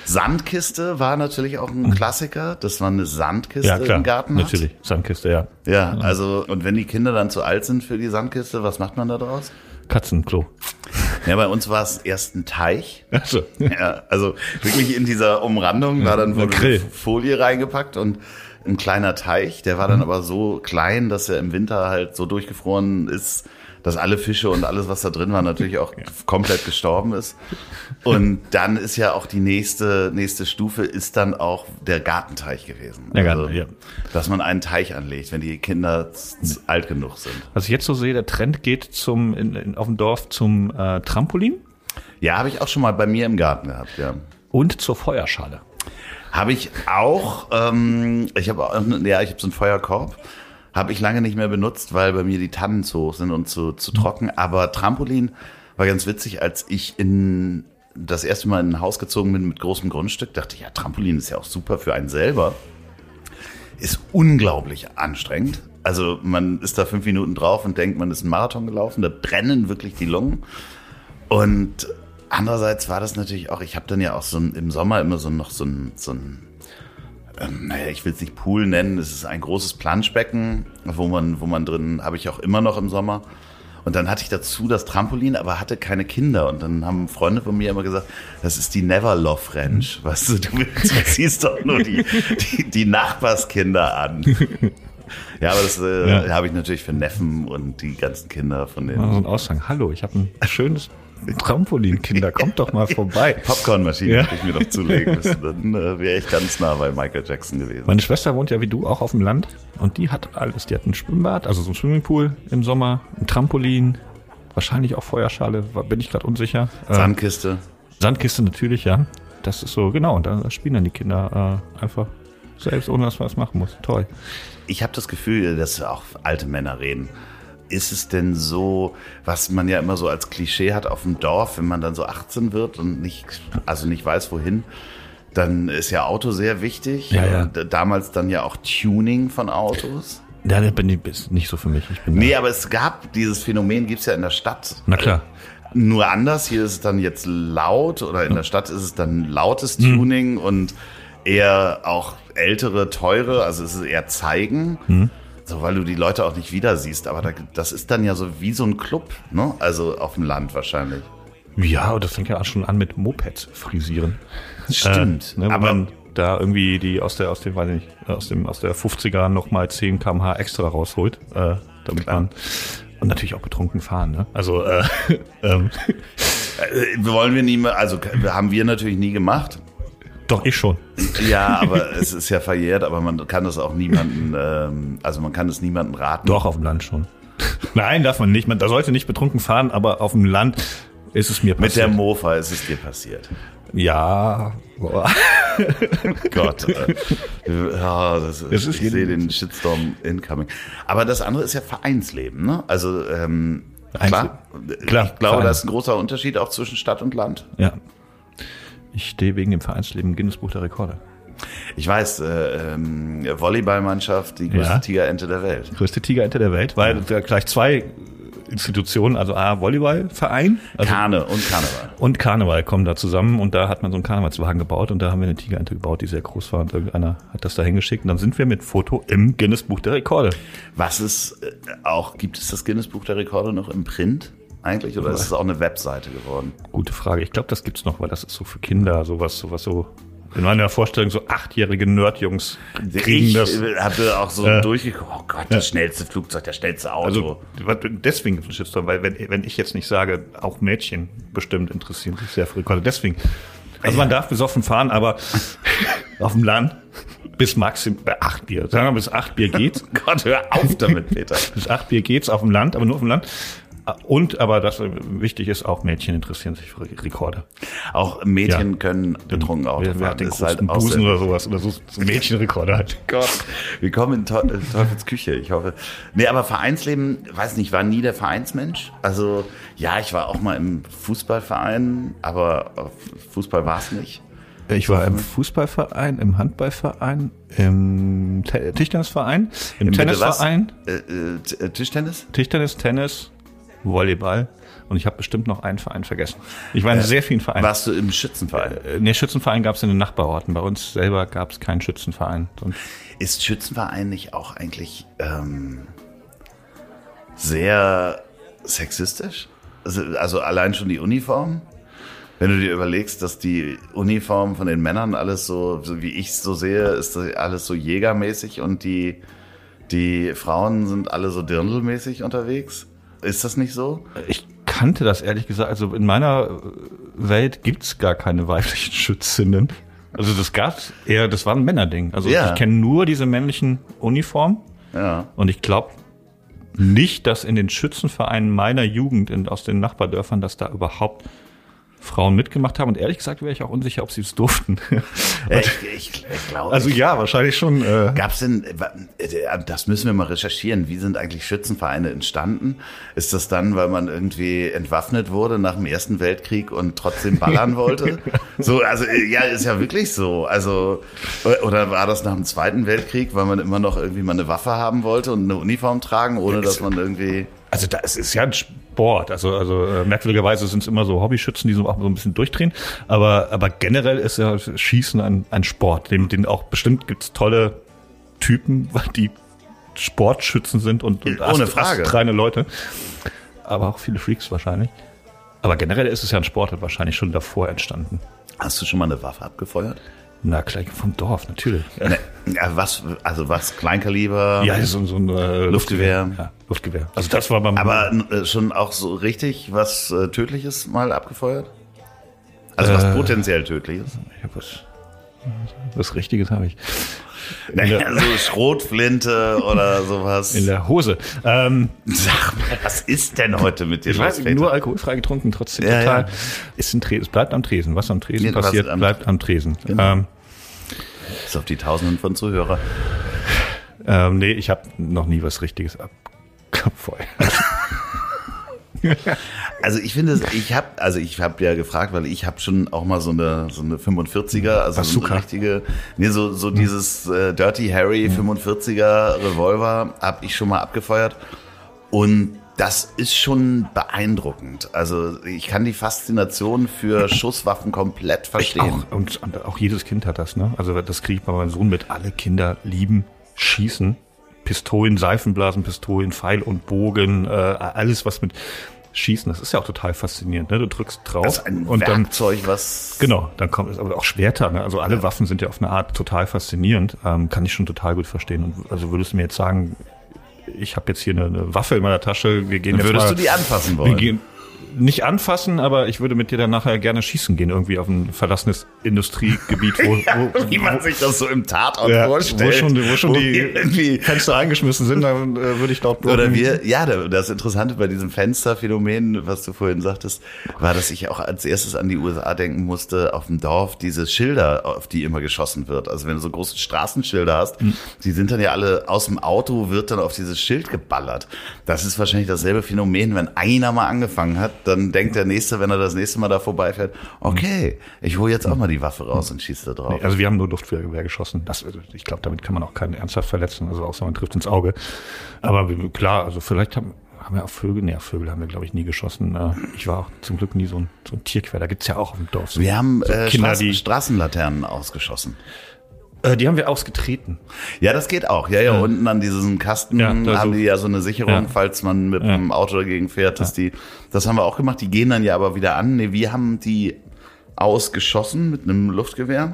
Sandkiste war natürlich auch ein Klassiker, dass man eine Sandkiste ja klar, im Garten hat. natürlich, Sandkiste, ja. Ja, also und wenn die Kinder dann zu alt sind für die Sandkiste, was macht man da draus? Katzenklo. Ja, bei uns war es erst ein Teich. Also, Ja, also wirklich in dieser Umrandung war dann Grill. Folie reingepackt und ein kleiner Teich, der war dann aber so klein, dass er im Winter halt so durchgefroren ist, dass alle Fische und alles, was da drin war, natürlich auch komplett gestorben ist. Und dann ist ja auch die nächste, nächste Stufe ist dann auch der Gartenteich gewesen. Der Garten, ja. Dass man einen Teich anlegt, wenn die Kinder alt genug sind. Was ich jetzt so sehe, der Trend geht zum in, in, auf dem Dorf zum äh, Trampolin Ja, habe ich auch schon mal bei mir im Garten gehabt, ja. und zur Feuerschale. Habe ich auch, ähm, ich habe ja, ich habe so einen Feuerkorb. Habe ich lange nicht mehr benutzt, weil bei mir die Tannen zu hoch sind und zu, zu trocken. Aber Trampolin war ganz witzig, als ich in das erste Mal in ein Haus gezogen bin mit großem Grundstück, dachte ich, ja, Trampolin ist ja auch super für einen selber. Ist unglaublich anstrengend. Also man ist da fünf Minuten drauf und denkt, man ist einen Marathon gelaufen. Da brennen wirklich die Lungen. Und andererseits war das natürlich auch, ich habe dann ja auch so im Sommer immer so noch so ein, so ein naja, ich will es nicht Pool nennen, es ist ein großes Planschbecken, wo man, wo man drin, habe ich auch immer noch im Sommer. Und dann hatte ich dazu das Trampolin, aber hatte keine Kinder. Und dann haben Freunde von mir immer gesagt, das ist die Neverlove Ranch. Weißt du, du, ziehst doch nur die, die, die Nachbarskinder an. Ja, aber das äh, Ja. habe ich natürlich für Neffen und die ganzen Kinder von Mal den so ein Aushang. Hallo, ich habe ein schönes Trampolin, Kinder, kommt doch mal vorbei. Popcornmaschinen Ja. hätte ich mir noch zulegen müssen. Dann äh, wäre ich ganz nah bei Michael Jackson gewesen. Meine Schwester wohnt ja wie du auch auf dem Land und die hat alles. Die hat ein Schwimmbad, also so ein Swimmingpool im Sommer, ein Trampolin, wahrscheinlich auch Feuerschale, bin ich gerade unsicher. Äh, Sandkiste. Sandkiste natürlich, ja. Das ist so, genau, und da spielen dann die Kinder äh, einfach selbst ohne dass man was machen muss. Toll. Ich habe das Gefühl, dass auch alte Männer reden. Ist es denn so, was man ja immer so als Klischee hat auf dem Dorf, wenn man dann so 18 wird und nicht, also nicht weiß wohin, dann ist ja Auto sehr wichtig. Ja, ja. Damals dann ja auch Tuning von Autos. Ja, das bin ich ist nicht so für mich. Ich bin Nee, aber es gab dieses Phänomen, gibt's ja in der Stadt. Na klar. Nur anders, hier ist es dann jetzt laut oder in der Stadt ist es dann lautes Hm. Tuning und eher auch ältere, teure, also es ist eher zeigen. Hm. So, weil du die Leute auch nicht wieder siehst. Aber da, das ist dann ja so wie so ein Club, ne? Also auf dem Land wahrscheinlich. Ja, und das fängt ja auch schon an mit Mopeds frisieren. Stimmt. Äh, ne, aber man da irgendwie die aus der, aus dem, weiß ich nicht, aus dem, aus der 50er nochmal 10 kmh extra rausholt, äh, damit Klar. man, und natürlich auch betrunken fahren, ne? Also, äh, ähm, äh, wollen wir nie mehr, also haben wir natürlich nie gemacht. Doch, ich schon. Ja, aber es ist ja verjährt, aber man kann das auch niemanden, ähm, also man kann es niemanden raten. Doch, auf dem Land schon. Nein, darf man nicht. Man da sollte nicht betrunken fahren, aber auf dem Land ist es mir Mit der passiert. Mofa ist es dir passiert. ja, boah. Gott. Äh, ja, das ist, Es ist ich sehe den Shitstorm incoming. Aber das andere ist ja Vereinsleben, ne? Also ähm, klar, Klar, ich glaube, Verein. da ist ein großer Unterschied auch zwischen Stadt und Land. ja. Ich stehe wegen dem Vereinsleben im Guinness Buch der Rekorde. Ich weiß, äh, ähm, Volleyballmannschaft, die größte Ja. Tigerente der Welt. Größte Tigerente der Welt, weil da gleich zwei Institutionen, also A, Volleyballverein also Kane und Karneval. und Karneval kommen da zusammen und da hat man so einen Karnevalswagen gebaut und da haben wir eine Tigerente gebaut, die sehr groß war und irgendeiner hat das da hingeschickt und dann sind wir mit Foto im Guinness Buch der Rekorde. Was ist äh, auch, gibt es das Guinness Buch der Rekorde noch im Print eigentlich oder ist es auch eine Webseite geworden? Gute Frage. Ich glaube, das gibt's noch, weil das ist so für Kinder, sowas, sowas so. In meiner Vorstellung, so achtjährige Nerdjungs kriegen ich das. äh, hatte auch so Ja. durchgeguckt, oh Gott, das schnellste Flugzeug, das schnellste Auto. Also deswegen gibt es Shitstorm, weil wenn, wenn ich jetzt nicht sage, auch Mädchen bestimmt interessieren sich sehr für Rekorde. Deswegen. Also man darf besoffen fahren, aber auf dem Land bis maxim bei acht Bier. Sagen wir bis acht Bier geht's. Gott, hör auf damit, Peter. bis acht Bier geht's auf dem Land, aber nur auf dem Land. Und aber das äh, wichtig ist, auch Mädchen interessieren sich für Rekorde. Auch Mädchen Ja. können betrunken Auto Wer, wer fahren. hat den ist halt auch Busen oder sowas oder so, Mädchenrekorde halt. Gott, wir kommen in in Teufels Küche, ich hoffe. Nee, aber Vereinsleben, weiß nicht, war nie der Vereinsmensch. Also, ja, ich war auch mal im Fußballverein, aber äh, Fußball war es nicht. Ich war im Fußballverein, im Handballverein, im Te- Tischtennisverein, im, was? Tennisverein, Äh, äh, äh, Tischtennis? Tischtennis, Tennis, Volleyball und ich habe bestimmt noch einen Verein vergessen. Ich war in sehr vielen Vereinen. Warst du im Schützenverein? Äh, Nee, Schützenverein gab es in den Nachbarorten. Bei uns selber gab es keinen Schützenverein. Und Ist Schützenverein nicht auch eigentlich ähm, sehr sexistisch? Also, also allein schon die Uniform? Wenn du dir überlegst, dass die Uniform von den Männern alles so, so wie ich es so sehe, ist das alles so jägermäßig und die, die Frauen sind alle so dirndlmäßig unterwegs. Ist das nicht so? ich kannte das ehrlich gesagt. Also in meiner äh, Welt gibt's gar keine weiblichen Schützinnen. Also das gab's eher, das war ein Männerding. Also Ja. ich kenne nur diese männlichen Uniformen. Ja. Und ich glaube nicht, dass in den Schützenvereinen meiner Jugend in, aus den Nachbardörfern, dass da überhaupt Frauen mitgemacht haben. Und ehrlich gesagt wäre ich auch unsicher, ob sie es durften. Äh, Ich, ich, ich glaube. also ja, wahrscheinlich schon. Äh, Gab's denn, äh, das müssen wir mal recherchieren, wie sind eigentlich Schützenvereine entstanden? Ist das dann, weil man irgendwie entwaffnet wurde nach dem Ersten Weltkrieg und trotzdem ballern wollte? So, also äh, ja, ist ja wirklich so. Also, oder war das nach dem Zweiten Weltkrieg, weil man immer noch irgendwie mal eine Waffe haben wollte und eine Uniform tragen, ohne dass man irgendwie. also das ist ja ein Sport. Also, also äh, merkwürdigerweise sind es immer so Hobbyschützen, die so auch so ein bisschen durchdrehen. Aber, aber generell ist ja Schießen ein, ein Sport, den, den auch bestimmt gibt's tolle Typen, die Sportschützen sind und, und Ohne Frage. astreine Leute. Aber auch viele Freaks wahrscheinlich. Aber generell ist es ja ein Sport, hat wahrscheinlich schon davor entstanden. Hast du schon mal eine Waffe abgefeuert? Na, gleich vom Dorf, natürlich. Ne, ja, was, also was, Kleinkaliber? Ja, so, so ein äh, Luftgewehr. Ja, Luftgewehr. Also das war beim Aber äh, schon auch so richtig was äh, Tödliches mal abgefeuert? Also was Äh. potenziell Tödliches? Ich hab was, was Richtiges habe ich. Naja, so Schrotflinte oder sowas. In der Hose. Ähm, Sag mal, was ist denn heute mit dir ich weiß, nur alkoholfrei getrunken, trotzdem Ja, total. ja. Ist ein Tresen, es bleibt am Tresen. Was am Tresen was passiert, am- bleibt am Tresen. Genau. Ähm, Bis auf die Tausenden von Zuhörer. Ähm, nee, ich habe noch nie was Richtiges abgefeuert. Also ich finde, ich habe, also ich habe ja gefragt, weil ich habe schon auch mal so eine so eine 45er, also Bazooka. eine richtige, nee, so so dieses äh, Dirty Harry 45er Revolver habe ich schon mal abgefeuert und das ist schon beeindruckend. Also ich kann die Faszination für Schusswaffen komplett verstehen. Auch, und, und auch jedes Kind hat das, ne? Also das kriege ich bei meinem Sohn mit. Alle Kinder lieben Schießen. Pistolen, Seifenblasenpistolen, Pfeil und Bogen, äh, alles was mit Schießen, das ist ja auch total faszinierend. Ne? Du drückst drauf Das ist ein und dann Werkzeug, was Genau, dann kommt es aber auch Schwerter. Ne? Also alle Waffen sind ja auf eine Art total faszinierend. Ähm, kann ich schon total gut verstehen. Und also würdest du mir jetzt sagen, ich habe jetzt hier eine, eine Waffe in meiner Tasche, wir gehen jetzt würdest mal, du die anfassen wir wollen? gehen nicht anfassen, aber ich würde mit dir dann nachher gerne schießen gehen, irgendwie auf ein verlassenes Industriegebiet, wo, wo, Wie man sich das so im Tatort ja, vorstellt. wo schon, wo schon die irgendwie Fenster eingeschmissen sind, dann äh, würde ich dort Oder wir, ja, das Interessante bei diesem Fensterphänomen, was du vorhin sagtest, war, dass ich auch als erstes an die USA denken musste, auf dem Dorf diese Schilder, auf die immer geschossen wird. Also wenn du so große Straßenschilder hast, die sind dann ja alle aus dem Auto, wird dann auf dieses Schild geballert. Das ist wahrscheinlich dasselbe Phänomen, wenn einer mal angefangen hat, dann denkt der Nächste, wenn er das nächste Mal da vorbeifährt, okay, ich hole jetzt auch mal die Waffe raus und schieße da drauf. Nee, also wir haben nur Luftgewehr geschossen. Das, ich glaube, damit kann man auch keinen ernsthaft verletzen, also außer man trifft ins Auge. Aber klar, also vielleicht haben, haben wir auch Vögel, nee, Vögel haben wir, glaube ich, nie geschossen. Äh, Ich war auch zum Glück nie so ein, so ein Tierquer. Da gibt's ja auch dem Dorf. So. Wir haben so äh, Kinder, Straßen, die, Straßenlaternen ausgeschossen. Äh, die haben wir ausgetreten. Ja, das geht auch. Ja, ja, unten an diesem Kasten Ja, haben die ja so eine Sicherung, Ja. falls man mit dem Auto dagegen fährt, dass die, das haben wir auch gemacht. Die gehen dann ja aber wieder an. Nee, wir haben die ausgeschossen mit einem Luftgewehr.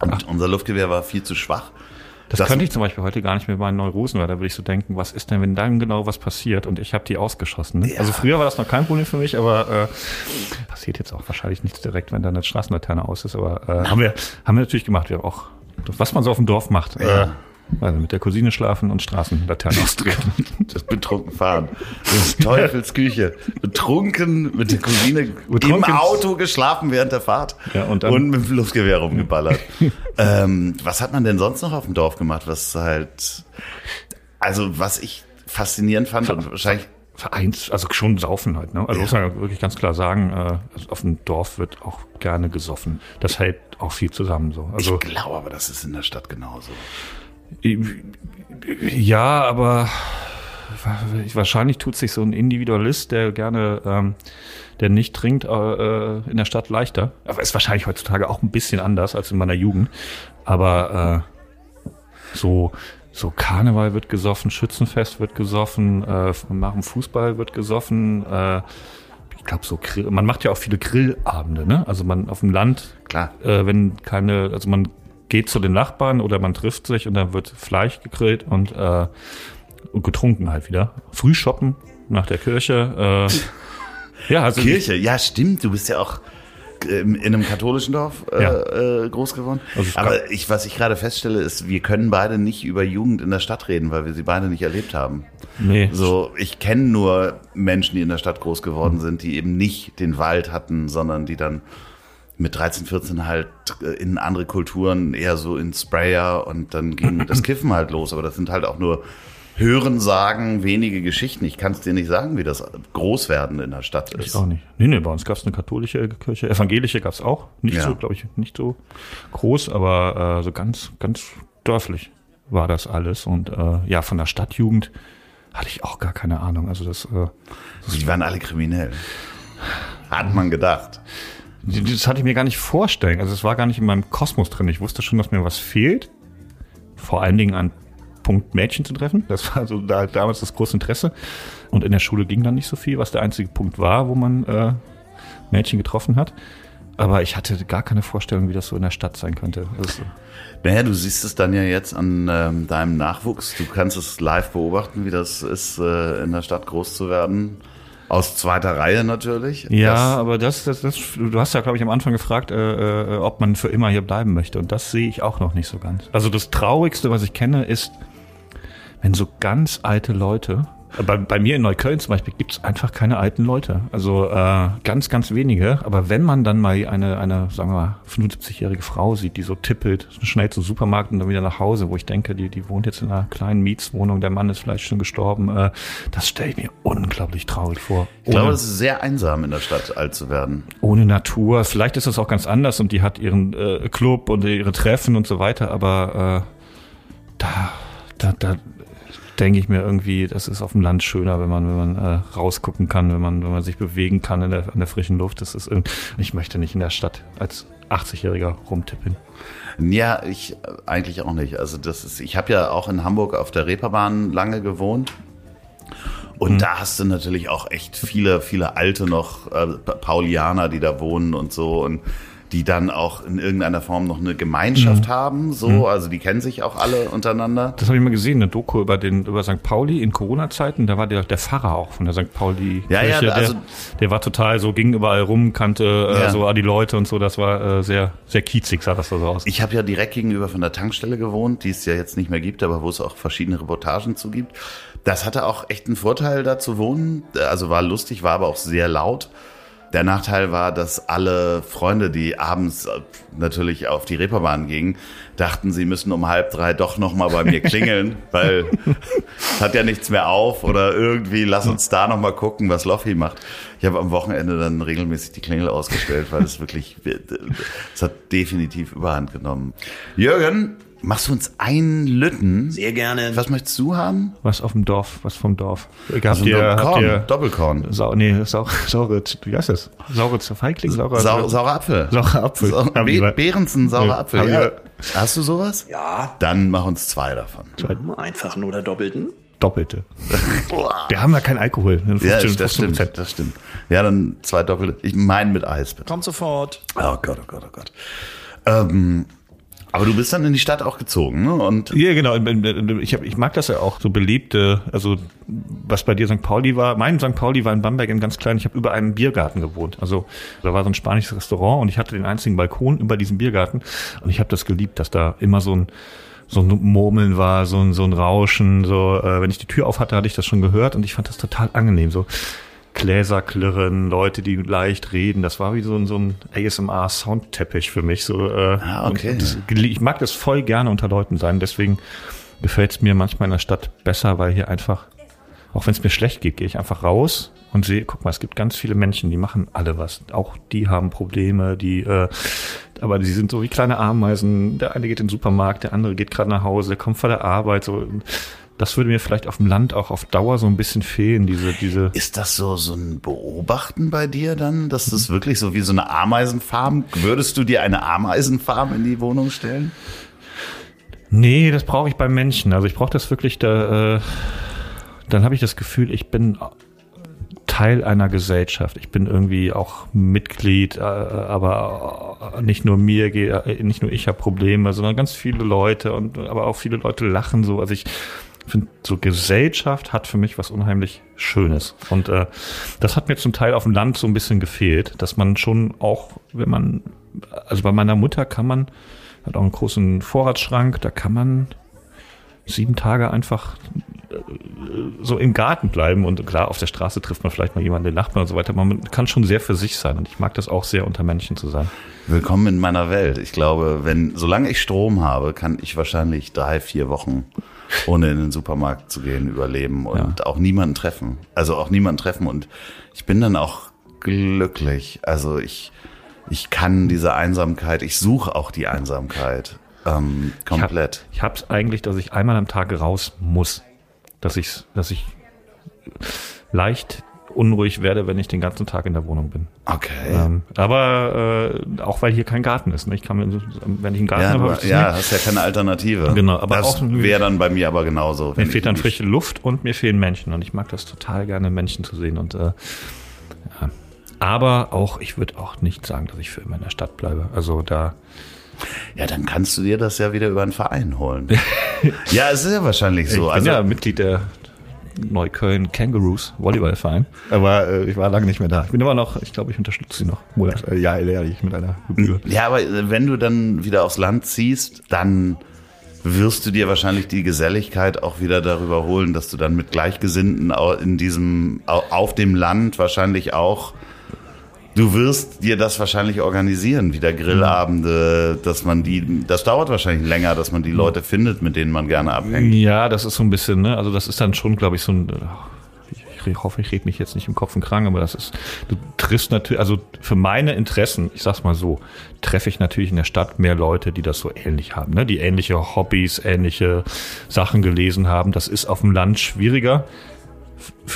Und unser Luftgewehr war viel zu schwach. Das, Das- könnte ich zum Beispiel heute gar nicht mit meinen Neurosen, weil da würde ich so denken, was ist denn, wenn dann genau was passiert und ich habe die ausgeschossen. Ne? Ja. Also früher war das noch kein Problem für mich, aber äh, passiert jetzt auch wahrscheinlich nicht direkt, wenn da eine Straßenlaterne aus ist. Aber äh, haben wir haben wir natürlich gemacht. Wir haben auch, was man so auf dem Dorf macht. Äh, also mit der Cousine schlafen und Straßenlaternen austreten. Das betrunken fahren. Das ist Teufels Küche. Betrunken mit der Cousine Betrunken- im Auto geschlafen während der Fahrt. Ja, und dann- mit dem Luftgewehr rumgeballert. ähm, was hat man denn sonst noch auf dem Dorf gemacht, was halt, also was ich faszinierend fand und wahrscheinlich Vereins, also schon saufen halt. Ne? Also muss man ja wirklich ganz klar sagen, äh, also auf dem Dorf wird auch gerne gesoffen. Das hält auch viel zusammen so. Also ich glaube aber, das ist in der Stadt genauso. Ja, aber wahrscheinlich tut sich so ein Individualist, der gerne, ähm, der nicht trinkt, äh, in der Stadt leichter. Aber ist wahrscheinlich heutzutage auch ein bisschen anders als in meiner Jugend. Aber äh, so so Karneval wird gesoffen, Schützenfest wird gesoffen, äh, nach dem Fußball wird gesoffen. Äh, ich glaube so, Grill, man macht ja auch viele Grillabende, ne? Also man auf dem Land Klar. äh, wenn keine, also man geht zu den Nachbarn oder man trifft sich und dann wird Fleisch gegrillt und, äh, und getrunken halt wieder. Früh shoppen nach der Kirche. Äh, ja, also Kirche, ja stimmt, du bist ja auch in einem katholischen Dorf äh, Ja. äh, groß geworden. Also Aber ich, was ich gerade feststelle, ist, wir können beide nicht über Jugend in der Stadt reden, weil wir sie beide nicht erlebt haben. Nee. So, ich kenne nur Menschen, die in der Stadt groß geworden sind, die eben nicht den Wald hatten, sondern die dann mit 13, 14 halt äh, in andere Kulturen eher so in Sprayer und dann ging das Kiffen halt los. Aber das sind halt auch nur Hören, Sagen, wenige Geschichten. Ich kann es dir nicht sagen, wie das Großwerden in der Stadt Ich ist. auch nicht. Nee, nee, bei uns gab es eine katholische Kirche. Evangelische gab es auch. Nicht Ja. so, glaube ich, nicht so groß, aber äh, so ganz, ganz dörflich war das alles. Und äh, ja, von der Stadtjugend hatte ich auch gar keine Ahnung. Also das, äh, Die waren alle kriminell. Hat man gedacht. das hatte ich mir gar nicht vorstellen. Also es war gar nicht in meinem Kosmos drin. Ich wusste schon, dass mir was fehlt. Vor allen Dingen an Punkt Mädchen zu treffen. Das war so da, damals das große Interesse. Und in der Schule ging dann nicht so viel, was der einzige Punkt war, wo man äh, Mädchen getroffen hat. Aber ich hatte gar keine Vorstellung, wie das so in der Stadt sein könnte. Ist- Naja, du siehst es dann ja jetzt an ähm, deinem Nachwuchs. Du kannst es live beobachten, wie das ist, äh, in der Stadt groß zu werden. Aus zweiter Reihe natürlich. ja, Das, aber das, das, das, du hast ja, glaube ich, am Anfang gefragt, äh, äh, ob man für immer hier bleiben möchte. Und das sehe ich auch noch nicht so ganz. Also das Traurigste, was ich kenne, ist, wenn so ganz alte Leute Bei, bei mir in Neukölln zum Beispiel gibt es einfach keine alten Leute. Also äh, ganz, ganz wenige. Aber wenn man dann mal eine, eine sagen wir mal, 75-jährige Frau sieht, die so tippelt, schnell zum Supermarkt und dann wieder nach Hause, wo ich denke, die, die wohnt jetzt in einer kleinen Mietswohnung, der Mann ist vielleicht schon gestorben, äh, das stelle ich mir unglaublich traurig vor. Ich glaube, es ist sehr einsam in der Stadt, alt zu werden. ohne Natur. Vielleicht ist es auch ganz anders und die hat ihren äh, Club und ihre Treffen und so weiter, aber äh, da, da, da denke ich mir irgendwie, das ist auf dem Land schöner, wenn man, wenn man äh, rausgucken kann, wenn man, wenn man sich bewegen kann in der, in der frischen Luft. Das ist irgend- ich möchte nicht in der Stadt als 80-Jähriger rumtippeln. Ja, ich äh, eigentlich auch nicht. Also das ist, ich habe ja auch in Hamburg auf der Reeperbahn lange gewohnt. Und da hast du natürlich auch echt viele, viele alte noch äh, Pa- Paulianer, die da wohnen und so und die dann auch in irgendeiner Form noch eine Gemeinschaft haben, so, also die kennen sich auch alle untereinander. Das habe ich mal gesehen, eine Doku über den über St. Pauli in Corona-Zeiten. Da war der, der Pfarrer auch von der St. Pauli. Ja, ja, Kirche, also- der, der war total so, ging überall rum, kannte äh, Ja. so die Leute und so. Das war äh, sehr, sehr kiezig, sah das da so aus. Ich habe ja direkt gegenüber von der Tankstelle gewohnt, die es ja jetzt nicht mehr gibt, aber wo es auch verschiedene Reportagen zu gibt. Das hatte auch echt einen Vorteil, da zu wohnen. Also war lustig, war aber auch sehr laut. Der Nachteil war, dass alle Freunde, die abends äh, natürlich auf die Reeperbahn gingen, dachten, sie müssen um halb drei doch noch mal bei mir klingeln, weil es hat ja nichts mehr auf oder irgendwie lass uns da noch mal gucken, was Loffi macht. Ich habe am Wochenende dann regelmäßig die Klingel ausgestellt, weil es wirklich, es hat definitiv Überhand genommen. Jürgen, machst du uns einen Lütten? Sehr gerne. Was möchtest du haben? Was auf dem Dorf, was vom Dorf. Habt Also ihr, habt Korn, ihr Doppelkorn. Sau, nee, sau, saure, wie heißt das? Saure Feigling, saurer, Sau, saurer Apfel. saurer Apfel. Sau, Be Behrensen, saurer Ja, Apfel. Ja. Hast du sowas? Ja, Dann mach uns zwei davon. einfachen oder doppelten. Doppelte. Wir haben ja keinen Alkohol. ne? 15, Ja, das 15 stimmt, Prozent. das stimmt. Ja, dann zwei Doppelte. Ich meine mit Eis, bitte. Kommt sofort. Oh Gott, oh Gott, oh Gott. Ähm, aber du bist dann in die Stadt auch gezogen, ne? Und Ja, genau. Ich, hab, ich mag das ja auch, so belebte, also was bei dir St. Pauli war. Mein St. Pauli war in Bamberg in ganz klein. Ich habe über einem Biergarten gewohnt. Also da war so ein spanisches Restaurant und ich hatte den einzigen Balkon über diesem Biergarten. Und ich habe das geliebt, dass da immer so ein so ein Murmeln war, so ein, so ein Rauschen, so, äh, wenn ich die Tür auf hatte, hatte ich das schon gehört und ich fand das total angenehm, so Gläser klirren, Leute, die leicht reden, das war wie so ein, so ein ASMR-Soundteppich für mich, so, äh, Ah, okay. das, ich mag das voll gerne unter Leuten sein, deswegen gefällt es mir manchmal in der Stadt besser, weil hier einfach, auch wenn es mir schlecht geht, gehe ich einfach raus und sehe, guck mal, es gibt ganz viele Menschen, die machen alle was. Auch die haben Probleme, die, äh, aber die sind so wie kleine Ameisen. Der eine geht in den Supermarkt, der andere geht gerade nach Hause, der kommt von der Arbeit. So, das würde mir vielleicht auf dem Land auch auf Dauer so ein bisschen fehlen, diese, diese. ist das so, so ein Beobachten bei dir dann? Dass das wirklich so wie so eine Ameisenfarm? Würdest du dir eine Ameisenfarm in die Wohnung stellen? Nee, das brauche ich beim Menschen. Also ich brauche das wirklich da. Äh, dann habe ich das Gefühl, ich bin Teil einer Gesellschaft. Ich bin irgendwie auch Mitglied, äh, aber nicht nur mir geht, äh, nicht nur ich habe Probleme, sondern ganz viele Leute und aber auch viele Leute lachen so. Also ich finde, so Gesellschaft hat für mich was unheimlich Schönes. Und äh, das hat mir zum Teil auf dem Land so ein bisschen gefehlt, dass man schon auch, wenn man, also bei meiner Mutter kann man, hat auch einen großen Vorratsschrank, da kann man sieben Tage einfach äh, so im Garten bleiben und klar, auf der Straße trifft man vielleicht mal jemanden, den Nachbarn und so weiter. Man kann schon sehr für sich sein und ich mag das auch sehr, unter Menschen zu sein. Willkommen in meiner Welt. Ich glaube, wenn, solange ich Strom habe, kann ich wahrscheinlich drei, vier Wochen ohne in den Supermarkt zu gehen überleben und auch niemanden treffen. Also auch niemanden treffen und ich bin dann auch glücklich. Also ich, ich kann diese Einsamkeit, ich suche auch die Einsamkeit ähm, komplett. Ich habe es eigentlich, dass ich einmal am Tag raus muss. Dass ich, dass ich leicht unruhig werde, wenn ich den ganzen Tag in der Wohnung bin. Okay. Ähm, aber äh, auch weil hier kein Garten ist. Ne? Ich kann, wenn ich einen Garten ja, habe, das ja, hast ja keine Alternative. Genau, aber das auch- wäre dann bei mir aber genauso. Mir fehlt dann frische Luft und mir fehlen Menschen. Und ich mag das total gerne, Menschen zu sehen. Und äh, ja. Aber auch, ich würde auch nicht sagen, dass ich für immer in der Stadt bleibe. Also da, Ja, dann kannst du dir das ja wieder über einen Verein holen. ja, es ist ja wahrscheinlich so. ich bin also, ja Mitglied der Neukölln Kangaroos Volleyballverein. Aber äh, ich war lange nicht mehr da. Ich bin immer noch, ich glaube, ich unterstütze sie noch. Monat, äh, ja, jährlich mit einer Gebühr. ja, aber äh, wenn du dann wieder aufs Land ziehst, dann wirst du dir wahrscheinlich die Geselligkeit auch wieder darüber holen, dass du dann mit Gleichgesinnten in diesem, au- auf dem Land wahrscheinlich auch, du wirst dir das wahrscheinlich organisieren, wieder Grillabende, dass man die, das dauert wahrscheinlich länger, dass man die Leute findet, mit denen man gerne abhängt. Ja, das ist so ein bisschen, ne? Also das ist dann schon, glaube ich, so ein. Ich, hoffe, ich rede mich jetzt nicht im Kopf und Krang, aber das ist, du triffst natürlich, also für meine Interessen, ich sag's mal so, treffe ich natürlich in der Stadt mehr Leute, die das so ähnlich haben, ne? Die ähnliche Hobbys, ähnliche Sachen gelesen haben. Das ist auf dem Land schwieriger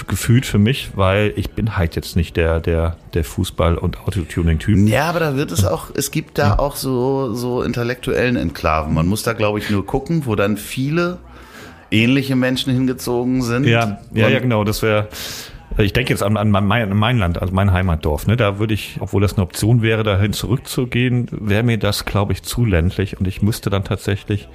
gefühlt für mich, weil ich bin halt jetzt nicht der, der, der Fußball- und Autotuning-Typ. Ja, aber da wird es auch, es gibt da auch so, so intellektuellen Enklaven. Man muss da, glaube ich, nur gucken, wo dann viele ähnliche Menschen hingezogen sind. Ja, ja, ja, genau. Das wäre. Ich denke jetzt an, an mein, mein Land, also mein Heimatdorf. Ne? Da würde ich, obwohl das eine Option wäre, dahin zurückzugehen, wäre mir das, glaube ich, zu ländlich und ich müsste dann tatsächlich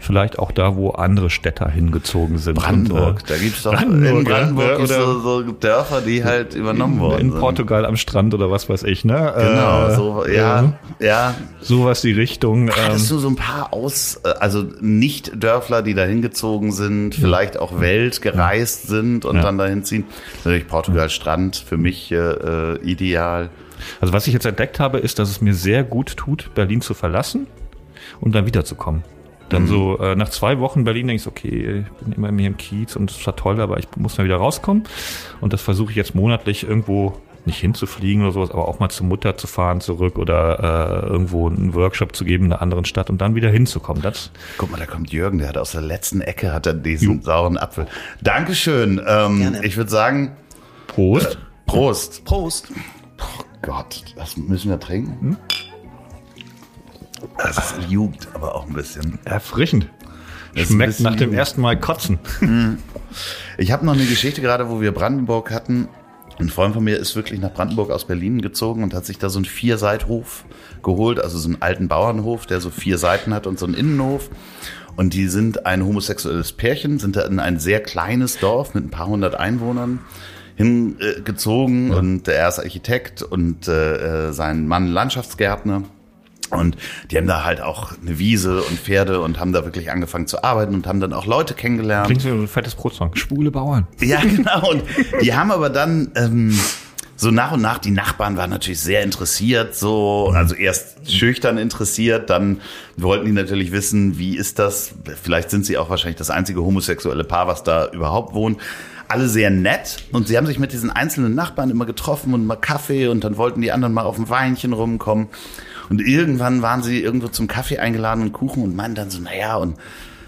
vielleicht auch da, wo andere Städter hingezogen sind. Brandenburg, Und, da gibt's doch Brandenburg, in Brandenburg oder- so, so Dörfer, die halt übernommen äh, worden in sind. Portugal am Strand oder was weiß ich, ne? Genau, Äh, so, ja, ja. Sowas die Richtung. Ähm, Hattest du so ein paar aus, äh, also nicht Dörfler, die da hingezogen sind, vielleicht auch Welt gereist sind und Ja. dann dahin ziehen? Natürlich Portugal Strand, für mich äh, äh, ideal. Also was ich jetzt entdeckt habe, ist, dass es mir sehr gut tut, Berlin zu verlassen und dann wiederzukommen. Dann so äh, nach zwei Wochen Berlin denke ich, so, okay, ich bin immer mehr im Kiez und es war toll, aber ich muss mal wieder rauskommen. Und das versuche ich jetzt monatlich irgendwo nicht hinzufliegen oder sowas, aber auch mal zur Mutter zu fahren zurück oder äh, irgendwo einen Workshop zu geben in einer anderen Stadt und dann wieder hinzukommen. Das Guck mal, da kommt Jürgen, der hat aus der letzten Ecke hat er diesen sauren Apfel. Dankeschön. Ähm, Gerne. ich würde sagen, Prost. Prost. Prost. Oh Gott, das müssen wir trinken. Das ist Jugend, aber auch ein bisschen. Erfrischend. ein Schmeckt nach dem ersten Mal kotzen. Ich habe noch eine Geschichte gerade, wo wir Brandenburg hatten. Ein Freund von mir ist wirklich nach Brandenburg aus Berlin gezogen und hat sich da so einen Vierseithof geholt, also so einen alten Bauernhof, der so vier Seiten hat und so einen Innenhof. Und die sind ein homosexuelles Pärchen, sind da in ein sehr kleines Dorf mit ein paar hundert Einwohnern hingezogen und er ist Architekt und äh, äh, sein Mann Landschaftsgärtner. Und die haben da halt auch eine Wiese und Pferde und haben da wirklich angefangen zu arbeiten und haben dann auch Leute kennengelernt. Klingt wie ein fettes Brotsong. Schwule Bauern. Ja, genau. Und die haben aber dann ähm, so nach und nach, die Nachbarn waren natürlich sehr interessiert, so, also erst schüchtern interessiert, dann wollten die natürlich wissen, wie ist das? Vielleicht sind sie auch wahrscheinlich das einzige homosexuelle Paar, was da überhaupt wohnt. Alle sehr nett und sie haben sich mit diesen einzelnen Nachbarn immer getroffen und mal Kaffee und dann wollten die anderen mal auf ein Weinchen rumkommen. Und irgendwann waren sie irgendwo zum Kaffee eingeladen und Kuchen und meinten dann so, naja, und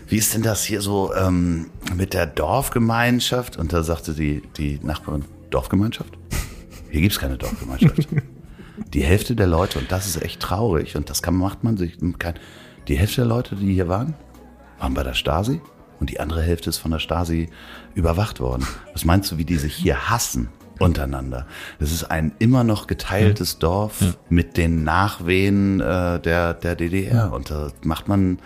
wie ist denn das hier so ähm, mit der Dorfgemeinschaft? Und da sagte die, die Nachbarin, Dorfgemeinschaft? Hier gibt's keine Dorfgemeinschaft. die Hälfte der Leute, und das ist echt traurig, und das kann, macht man sich kein, die Hälfte der Leute, die hier waren, waren bei der Stasi und die andere Hälfte ist von der Stasi überwacht worden. Was meinst du, wie die sich hier hassen? Untereinander. Das ist ein immer noch geteiltes Dorf mit den Nachwehen äh, der, der DDR. Und da macht man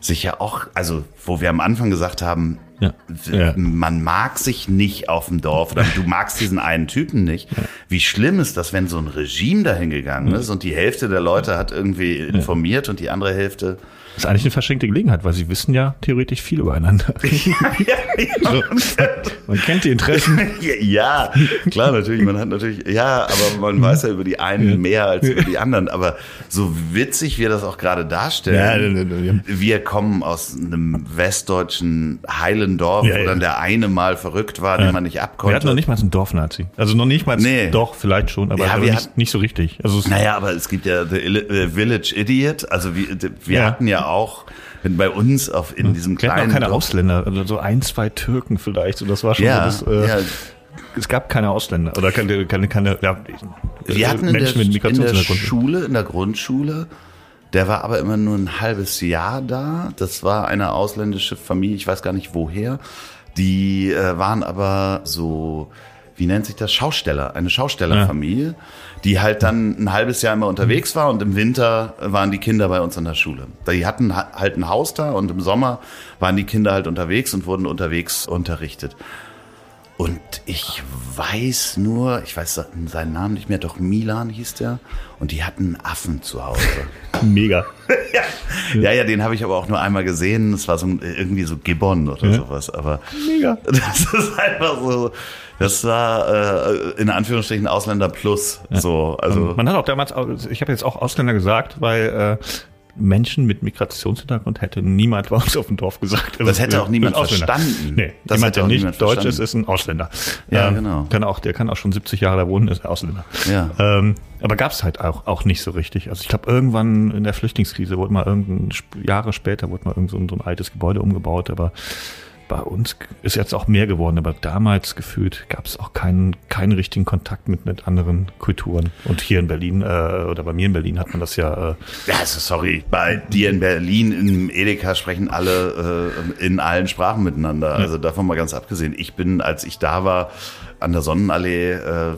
sich ja auch, also wo wir am Anfang gesagt haben, Ja. Ja. man mag sich nicht auf dem Dorf oder du magst diesen einen Typen nicht. Wie schlimm ist das, wenn so ein Regime dahin gegangen ist und die Hälfte der Leute hat irgendwie informiert und die andere Hälfte Das ist eigentlich eine verschenkte Gelegenheit, weil sie wissen ja theoretisch viel übereinander. So, man kennt die Interessen. Ja, ja, klar, natürlich. Man hat natürlich, ja, aber man weiß ja über die einen mehr als über die anderen. Aber so witzig wir das auch gerade darstellen, Ja, ja, ja, ja. wir kommen aus einem westdeutschen heilen Dorf, Ja, wo ja. dann der eine mal verrückt war, den man nicht Wir abkonnte. hatten noch nicht mal einen Dorfnazi. Also noch nicht mal, Nee. doch, vielleicht schon, aber, Ja, aber wir nicht, hatten- nicht so richtig. Also Naja, aber es gibt ja The äh, Village Idiot. Also wir, wir Ja. hatten ja auch wenn bei uns auf in diesem wir hatten kleinen auch keine Dorf- Ausländer, also so ein, zwei Türken vielleicht. So, das war schon Ja, so das, äh, ja. Es gab keine Ausländer oder keine, keine, keine ja, Wir hatten in der, Menschen mit in der. Schule, in der Grundschule, der war aber immer nur ein halbes Jahr da. Das war eine ausländische Familie, ich weiß gar nicht woher. Die äh, waren aber so, wie nennt sich das, Schausteller, eine Schaustellerfamilie, die halt dann ein halbes Jahr immer unterwegs war und im Winter waren die Kinder bei uns an der Schule. Die hatten ha- halt ein Haus da und im Sommer waren die Kinder halt unterwegs und wurden unterwegs unterrichtet. Und ich weiß nur, ich weiß seinen Namen nicht mehr, doch Milan hieß der. Und die hatten einen Affen zu Hause. Mega. ja. ja, ja, den habe ich aber auch nur einmal gesehen. Das war so irgendwie so Gibbon oder ja. sowas. Aber Mega. das ist einfach so. Das war äh, in Anführungsstrichen Ausländer plus. Ja. So, also man hat auch damals, ich habe jetzt auch Ausländer gesagt, weil äh, Menschen mit Migrationshintergrund hätte niemand bei uns auf dem Dorf gesagt. Das hätte auch niemand verstanden. Nee, das jemand, der nicht Deutsch ist, ist ein Ausländer. Ja, ähm, genau. Kann auch, der kann auch schon 70 Jahre da wohnen, ist ein Ausländer. Ja. Ähm, aber gab es halt auch, auch nicht so richtig. Also ich glaube, irgendwann in der Flüchtlingskrise wurde mal irgendein, Jahre später wurde mal irgend so ein, so ein altes Gebäude umgebaut, aber bei uns ist jetzt auch mehr geworden, aber damals gefühlt gab es auch keinen, keinen richtigen Kontakt mit, mit anderen Kulturen. Und hier in Berlin, äh, oder bei mir in Berlin hat man das ja. Äh, ja, also sorry, bei dir in Berlin, im Edeka sprechen alle äh, in allen Sprachen miteinander. Ja. Also davon mal ganz abgesehen. Ich bin, als ich da war, an der Sonnenallee äh,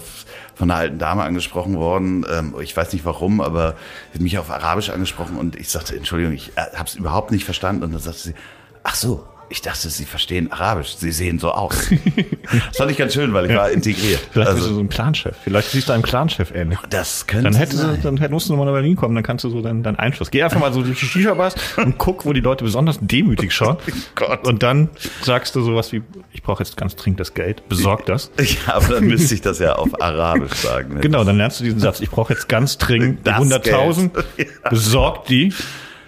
von einer alten Dame angesprochen worden. Ähm, ich weiß nicht warum, aber sie hat mich auf Arabisch angesprochen und ich sagte, Entschuldigung, ich äh, habe es überhaupt nicht verstanden. Und dann sagte sie, ach so, ich dachte, Sie verstehen Arabisch. Sie sehen so aus. das fand ich ganz schön, weil ich war integriert. Vielleicht also, bist du so ein Clanchef. Vielleicht siehst du einem Clanchef ähnlich. Das könnte dann hätte sein. dann musst du nochmal nach Berlin kommen, dann kannst du so deinen, deinen Einfluss. Geh einfach mal so durch die Shisha-Bars und guck, wo die Leute besonders demütig schauen. Oh und dann sagst du sowas wie, ich brauche jetzt ganz dringend das Geld, besorg das. Ja, aber dann müsste ich das ja auf Arabisch sagen. Ne? Genau, dann lernst du diesen Satz, ich brauche jetzt ganz dringend 100.000, besorg die.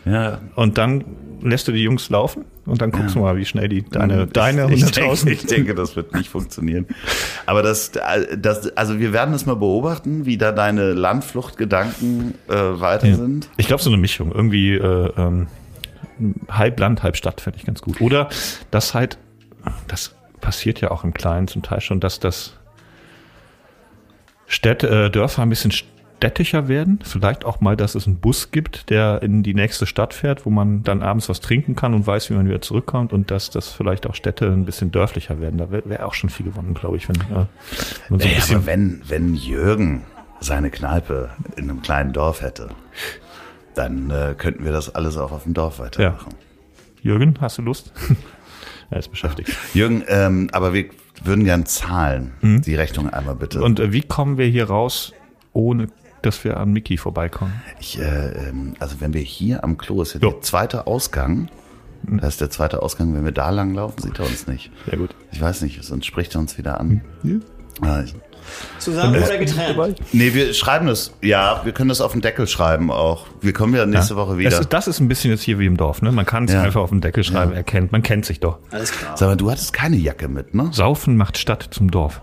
Ja. Und dann lässt du die Jungs laufen und dann guckst ja. du mal, wie schnell die deine, deine 100.000. Ich, ich, denke, das wird nicht funktionieren. Aber das, das, also wir werden es mal beobachten, wie da deine Landfluchtgedanken äh, weiter ja. sind. Ich glaube, so eine Mischung. Irgendwie äh, ähm, halb Land, halb Stadt fände ich ganz gut. Oder das halt, das passiert ja auch im Kleinen zum Teil schon, dass das Städte, äh, Dörfer ein bisschen städtischer werden. Vielleicht auch mal, dass es einen Bus gibt, der in die nächste Stadt fährt, wo man dann abends was trinken kann und weiß, wie man wieder zurückkommt und dass das vielleicht auch Städte ein bisschen dörflicher werden. Da wäre wär auch schon viel gewonnen, glaube ich, wenn, äh, wenn so bisschen aber wenn, wenn Jürgen seine Kneipe in einem kleinen Dorf hätte, dann äh, könnten wir das alles auch auf dem Dorf weitermachen. Ja. Jürgen, hast du Lust? er ist beschäftigt. Jürgen, ähm, aber wir würden gern zahlen. Mhm. Die Rechnung einmal bitte. Und äh, wie kommen wir hier raus, ohne dass wir an Mickey vorbeikommen? Ich, äh, ähm, also wenn wir hier am Klo ist ja der zweite Ausgang. Hm. Das ist der zweite Ausgang. Wenn wir da lang laufen, sieht er uns nicht. Sehr gut. Ich weiß nicht, sonst spricht er uns wieder an. Ja. Zusammen oder getrennt? Nee, wir schreiben das. Ja, wir können das auf den Deckel schreiben auch. Wir kommen ja nächste ja. Woche wieder. Das ist, das ist, ein bisschen jetzt hier wie im Dorf, ne? Man kann es ja. einfach auf den Deckel schreiben, ja. erkennt, man kennt sich doch. Alles klar. Sag mal, du hattest keine Jacke mit, ne? Saufen macht Stadt zum Dorf.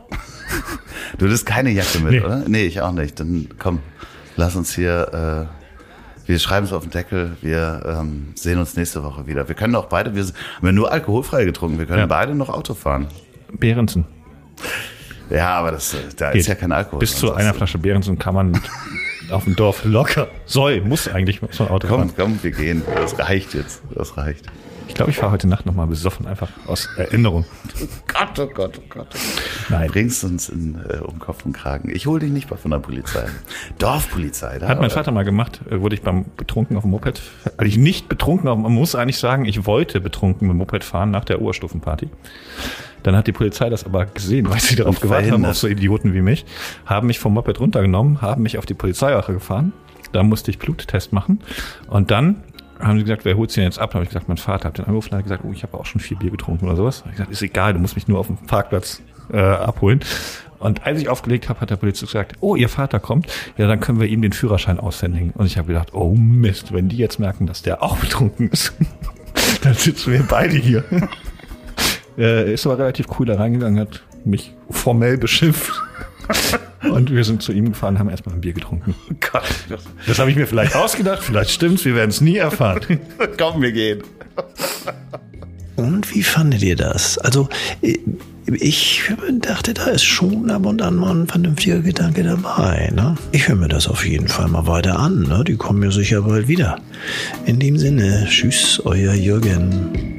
du hattest keine Jacke mit, nee. oder? Nee, ich auch nicht. Dann komm lass uns hier, äh, wir schreiben es auf den Deckel, wir ähm, sehen uns nächste Woche wieder. Wir können auch beide, wir haben ja nur alkoholfrei getrunken, wir können ja. beide noch Auto fahren. Behrensen. Ja, aber das, da Geht. ist ja kein Alkohol. Bis zu einer Flasche Behrensen kann man auf dem Dorf locker, soll, muss eigentlich so ein Auto komm, fahren. Komm, wir gehen. Das reicht jetzt. Das reicht. Ich glaube, ich fahre heute Nacht nochmal besoffen, einfach aus Erinnerung. Oh Gott, oh Gott, oh Gott. Nein. Bringst uns in, äh, um Kopf und Kragen. Ich hole dich nicht bei von der Polizei. Dorfpolizei. Da, Hat mein Vater mal gemacht, äh, wurde ich beim betrunken auf dem Moped, also ich nicht betrunken, auf, man muss eigentlich sagen, ich wollte betrunken mit dem Moped fahren nach der Oberstufenparty. Dann hat die Polizei das aber gesehen, weil sie darauf gewartet haben, auf so Idioten wie mich, haben mich vom Moped runtergenommen, haben mich auf die Polizeiwache gefahren. Da musste ich Bluttest machen. Und dann haben sie gesagt, wer holt sie denn jetzt ab? Da habe ich gesagt, mein Vater. Habe den angerufen und gesagt, oh, ich habe auch schon viel Bier getrunken oder sowas. Ich gesagt, ist egal, du musst mich nur auf dem Parkplatz äh, abholen. Und als ich aufgelegt habe, hat der Polizist gesagt, oh, ihr Vater kommt, ja, dann können wir ihm den Führerschein aushändigen. Und ich habe gedacht, oh Mist, wenn die jetzt merken, dass der auch betrunken ist, dann sitzen wir beide hier. Er ist aber relativ cool da reingegangen, hat mich formell beschimpft. Und wir sind zu ihm gefahren, haben erstmal ein Bier getrunken. Gott. Das habe ich mir vielleicht ausgedacht, vielleicht stimmt's, wir werden es nie erfahren. Komm, wir gehen. Und wie fandet ihr das? Also, ich dachte, da ist schon ab und an mal ein vernünftiger Gedanke dabei. Ne? Ich höre mir das auf jeden Fall mal weiter an. Ne? Die kommen ja sicher bald wieder. In dem Sinne, tschüss, euer Jürgen.